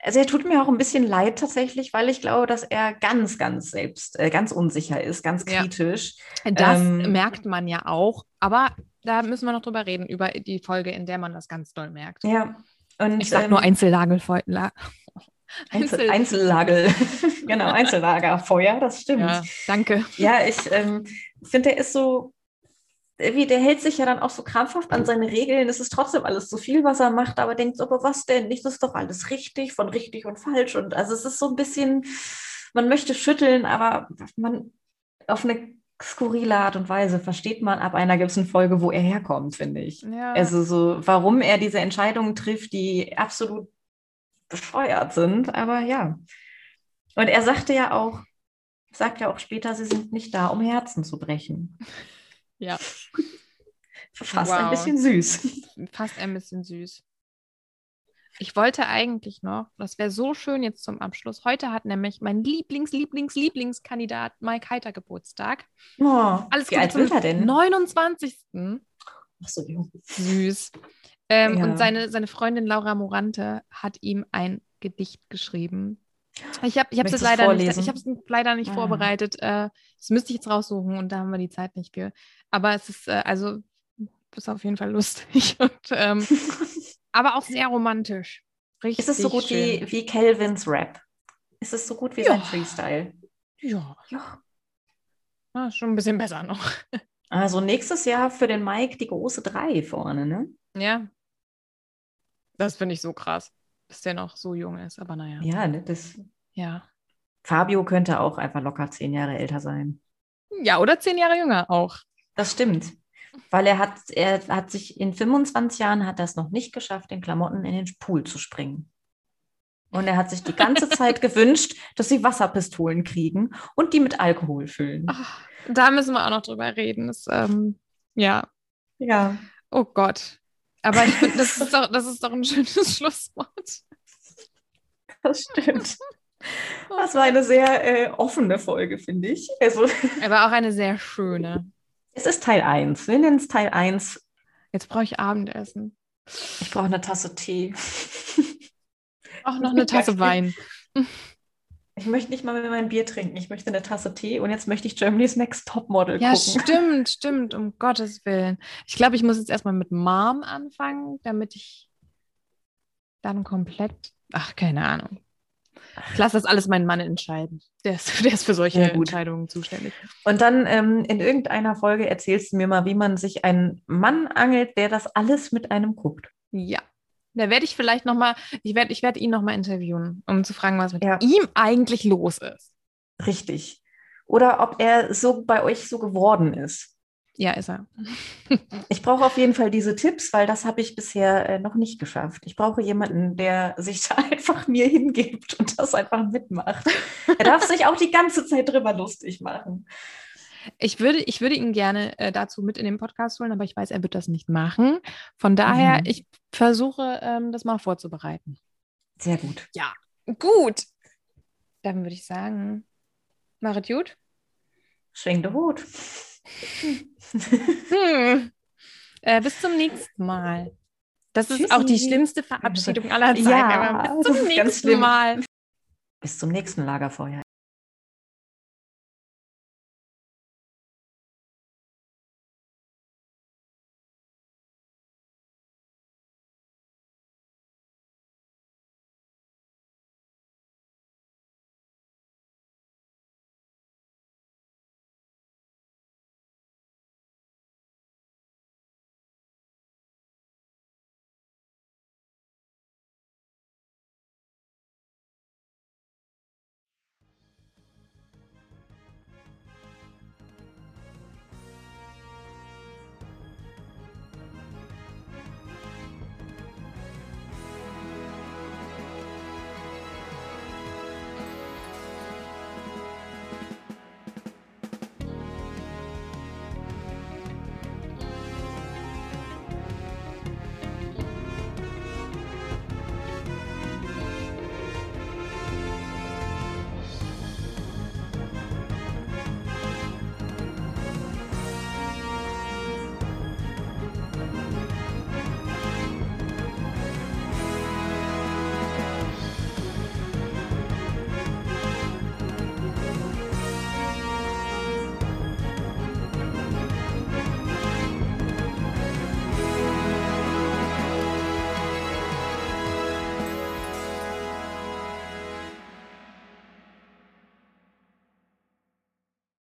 also er tut mir auch ein bisschen leid tatsächlich, weil ich glaube, dass er ganz, ganz selbst, äh, ganz unsicher ist, ganz kritisch. Ja. Das ähm, merkt man ja auch, aber da müssen wir noch drüber reden, über die Folge, in der man das ganz doll merkt. Ja. Und, ich sag ähm, nur Einzellagelfeuer. [laughs] Einzel Einzellagel, [laughs] genau, [laughs] Einzellagerfeuer, das stimmt. Ja, danke. Ja, ich ähm, finde, der ist so, wie, der hält sich ja dann auch so krampfhaft an seine Regeln. Es ist trotzdem alles zu viel, was er macht, aber denkt so, aber was denn? Nicht, das ist doch alles richtig, von richtig und falsch. Und also es ist so ein bisschen, man möchte schütteln, aber man auf eine skurrile Art und Weise versteht man ab einer gewissen Folge, wo er herkommt, finde ich. Ja. Also so, warum er diese Entscheidungen trifft, die absolut bescheuert sind, aber ja. Und er sagte ja auch, sagt ja auch später, sie sind nicht da, um Herzen zu brechen. Ja. Fast wow. ein bisschen süß. Fast ein bisschen süß. Ich wollte eigentlich noch, das wäre so schön jetzt zum Abschluss. Heute hat nämlich mein Lieblings, Lieblings, Lieblingskandidat Mike Heiter Geburtstag. Oh, Alles wie alt wird er denn? 29. Ach so, jung. Süß. Ähm, ja. Und seine, seine Freundin Laura Morante hat ihm ein Gedicht geschrieben. Ich habe ich es leider nicht, ich es leider nicht ah. vorbereitet. Äh, das müsste ich jetzt raussuchen und da haben wir die Zeit nicht für. Aber es ist äh, also ist auf jeden Fall lustig [laughs] und ähm, [laughs] aber auch sehr romantisch. Richtig ist es so gut schön. wie, wie Calvins Rap? Ist es so gut wie ja. sein Freestyle? Ja. ja. Ah, schon ein bisschen besser noch. [laughs] Also nächstes Jahr für den Mike die große Drei vorne, ne? Ja, das finde ich so krass, dass der noch so jung ist, aber naja. Ja, ne, das. Ja. Fabio könnte auch einfach locker zehn Jahre älter sein. Ja, oder zehn Jahre jünger auch. Das stimmt. Weil er hat, er hat sich in 25 Jahren hat das noch nicht geschafft, in Klamotten in den Pool zu springen. Und er hat sich die ganze [laughs] Zeit gewünscht, dass sie Wasserpistolen kriegen und die mit Alkohol füllen. Ach, da müssen wir auch noch drüber reden. Das, ähm, ja. Ja. Oh Gott. Aber ich finde, das, ist doch, das ist doch ein schönes [laughs] Schlusswort. Das stimmt. [laughs] Das war eine sehr äh, offene Folge, finde ich. Also, Aber auch eine sehr schöne. Es ist Teil 1. Wir nennen es Teil 1. Jetzt brauche ich Abendessen. Ich brauche eine Tasse Tee. Auch noch eine Tasse Wein. [laughs] Ich möchte nicht mal mehr mein Bier trinken. Ich möchte eine Tasse Tee und jetzt möchte ich Germany's Next Topmodel ja, gucken. Ja, stimmt, stimmt, um Gottes Willen. Ich glaube, ich muss jetzt erstmal mit Mom anfangen, damit ich dann komplett, ach, keine Ahnung. Ich lasse das alles meinen Mann entscheiden. Der ist, [laughs] der ist für solche Ja. Entscheidungen zuständig. Und dann ähm, in irgendeiner Folge erzählst du mir mal, wie man sich einen Mann angelt, der das alles mit einem guckt. Ja. Da werde ich vielleicht nochmal, ich werde ich werd ihn nochmal interviewen, um zu fragen, was mit Ja. ihm eigentlich los ist. Richtig. Oder ob er so bei euch so geworden ist. Ja, ist er. [laughs] Ich brauche auf jeden Fall diese Tipps, weil das habe ich bisher äh, noch nicht geschafft. Ich brauche jemanden, der sich [laughs] da einfach mir hingibt und das einfach mitmacht. Er darf sich auch die ganze Zeit drüber lustig machen. Ich würde, ich würde ihn gerne äh, dazu mit in den Podcast holen, aber ich weiß, er wird das nicht machen. Von daher, Mhm. ich versuche, ähm, das mal vorzubereiten. Sehr gut. Gut. Dann würde ich sagen, machet gut. Schwing Hut. [laughs] Hm. Äh, bis zum nächsten Mal. Das ist Tschüssi. auch die schlimmste Verabschiedung aller Zeiten. Ja, bis das zum ist nächsten. Mal. Bis zum nächsten Lagerfeuer.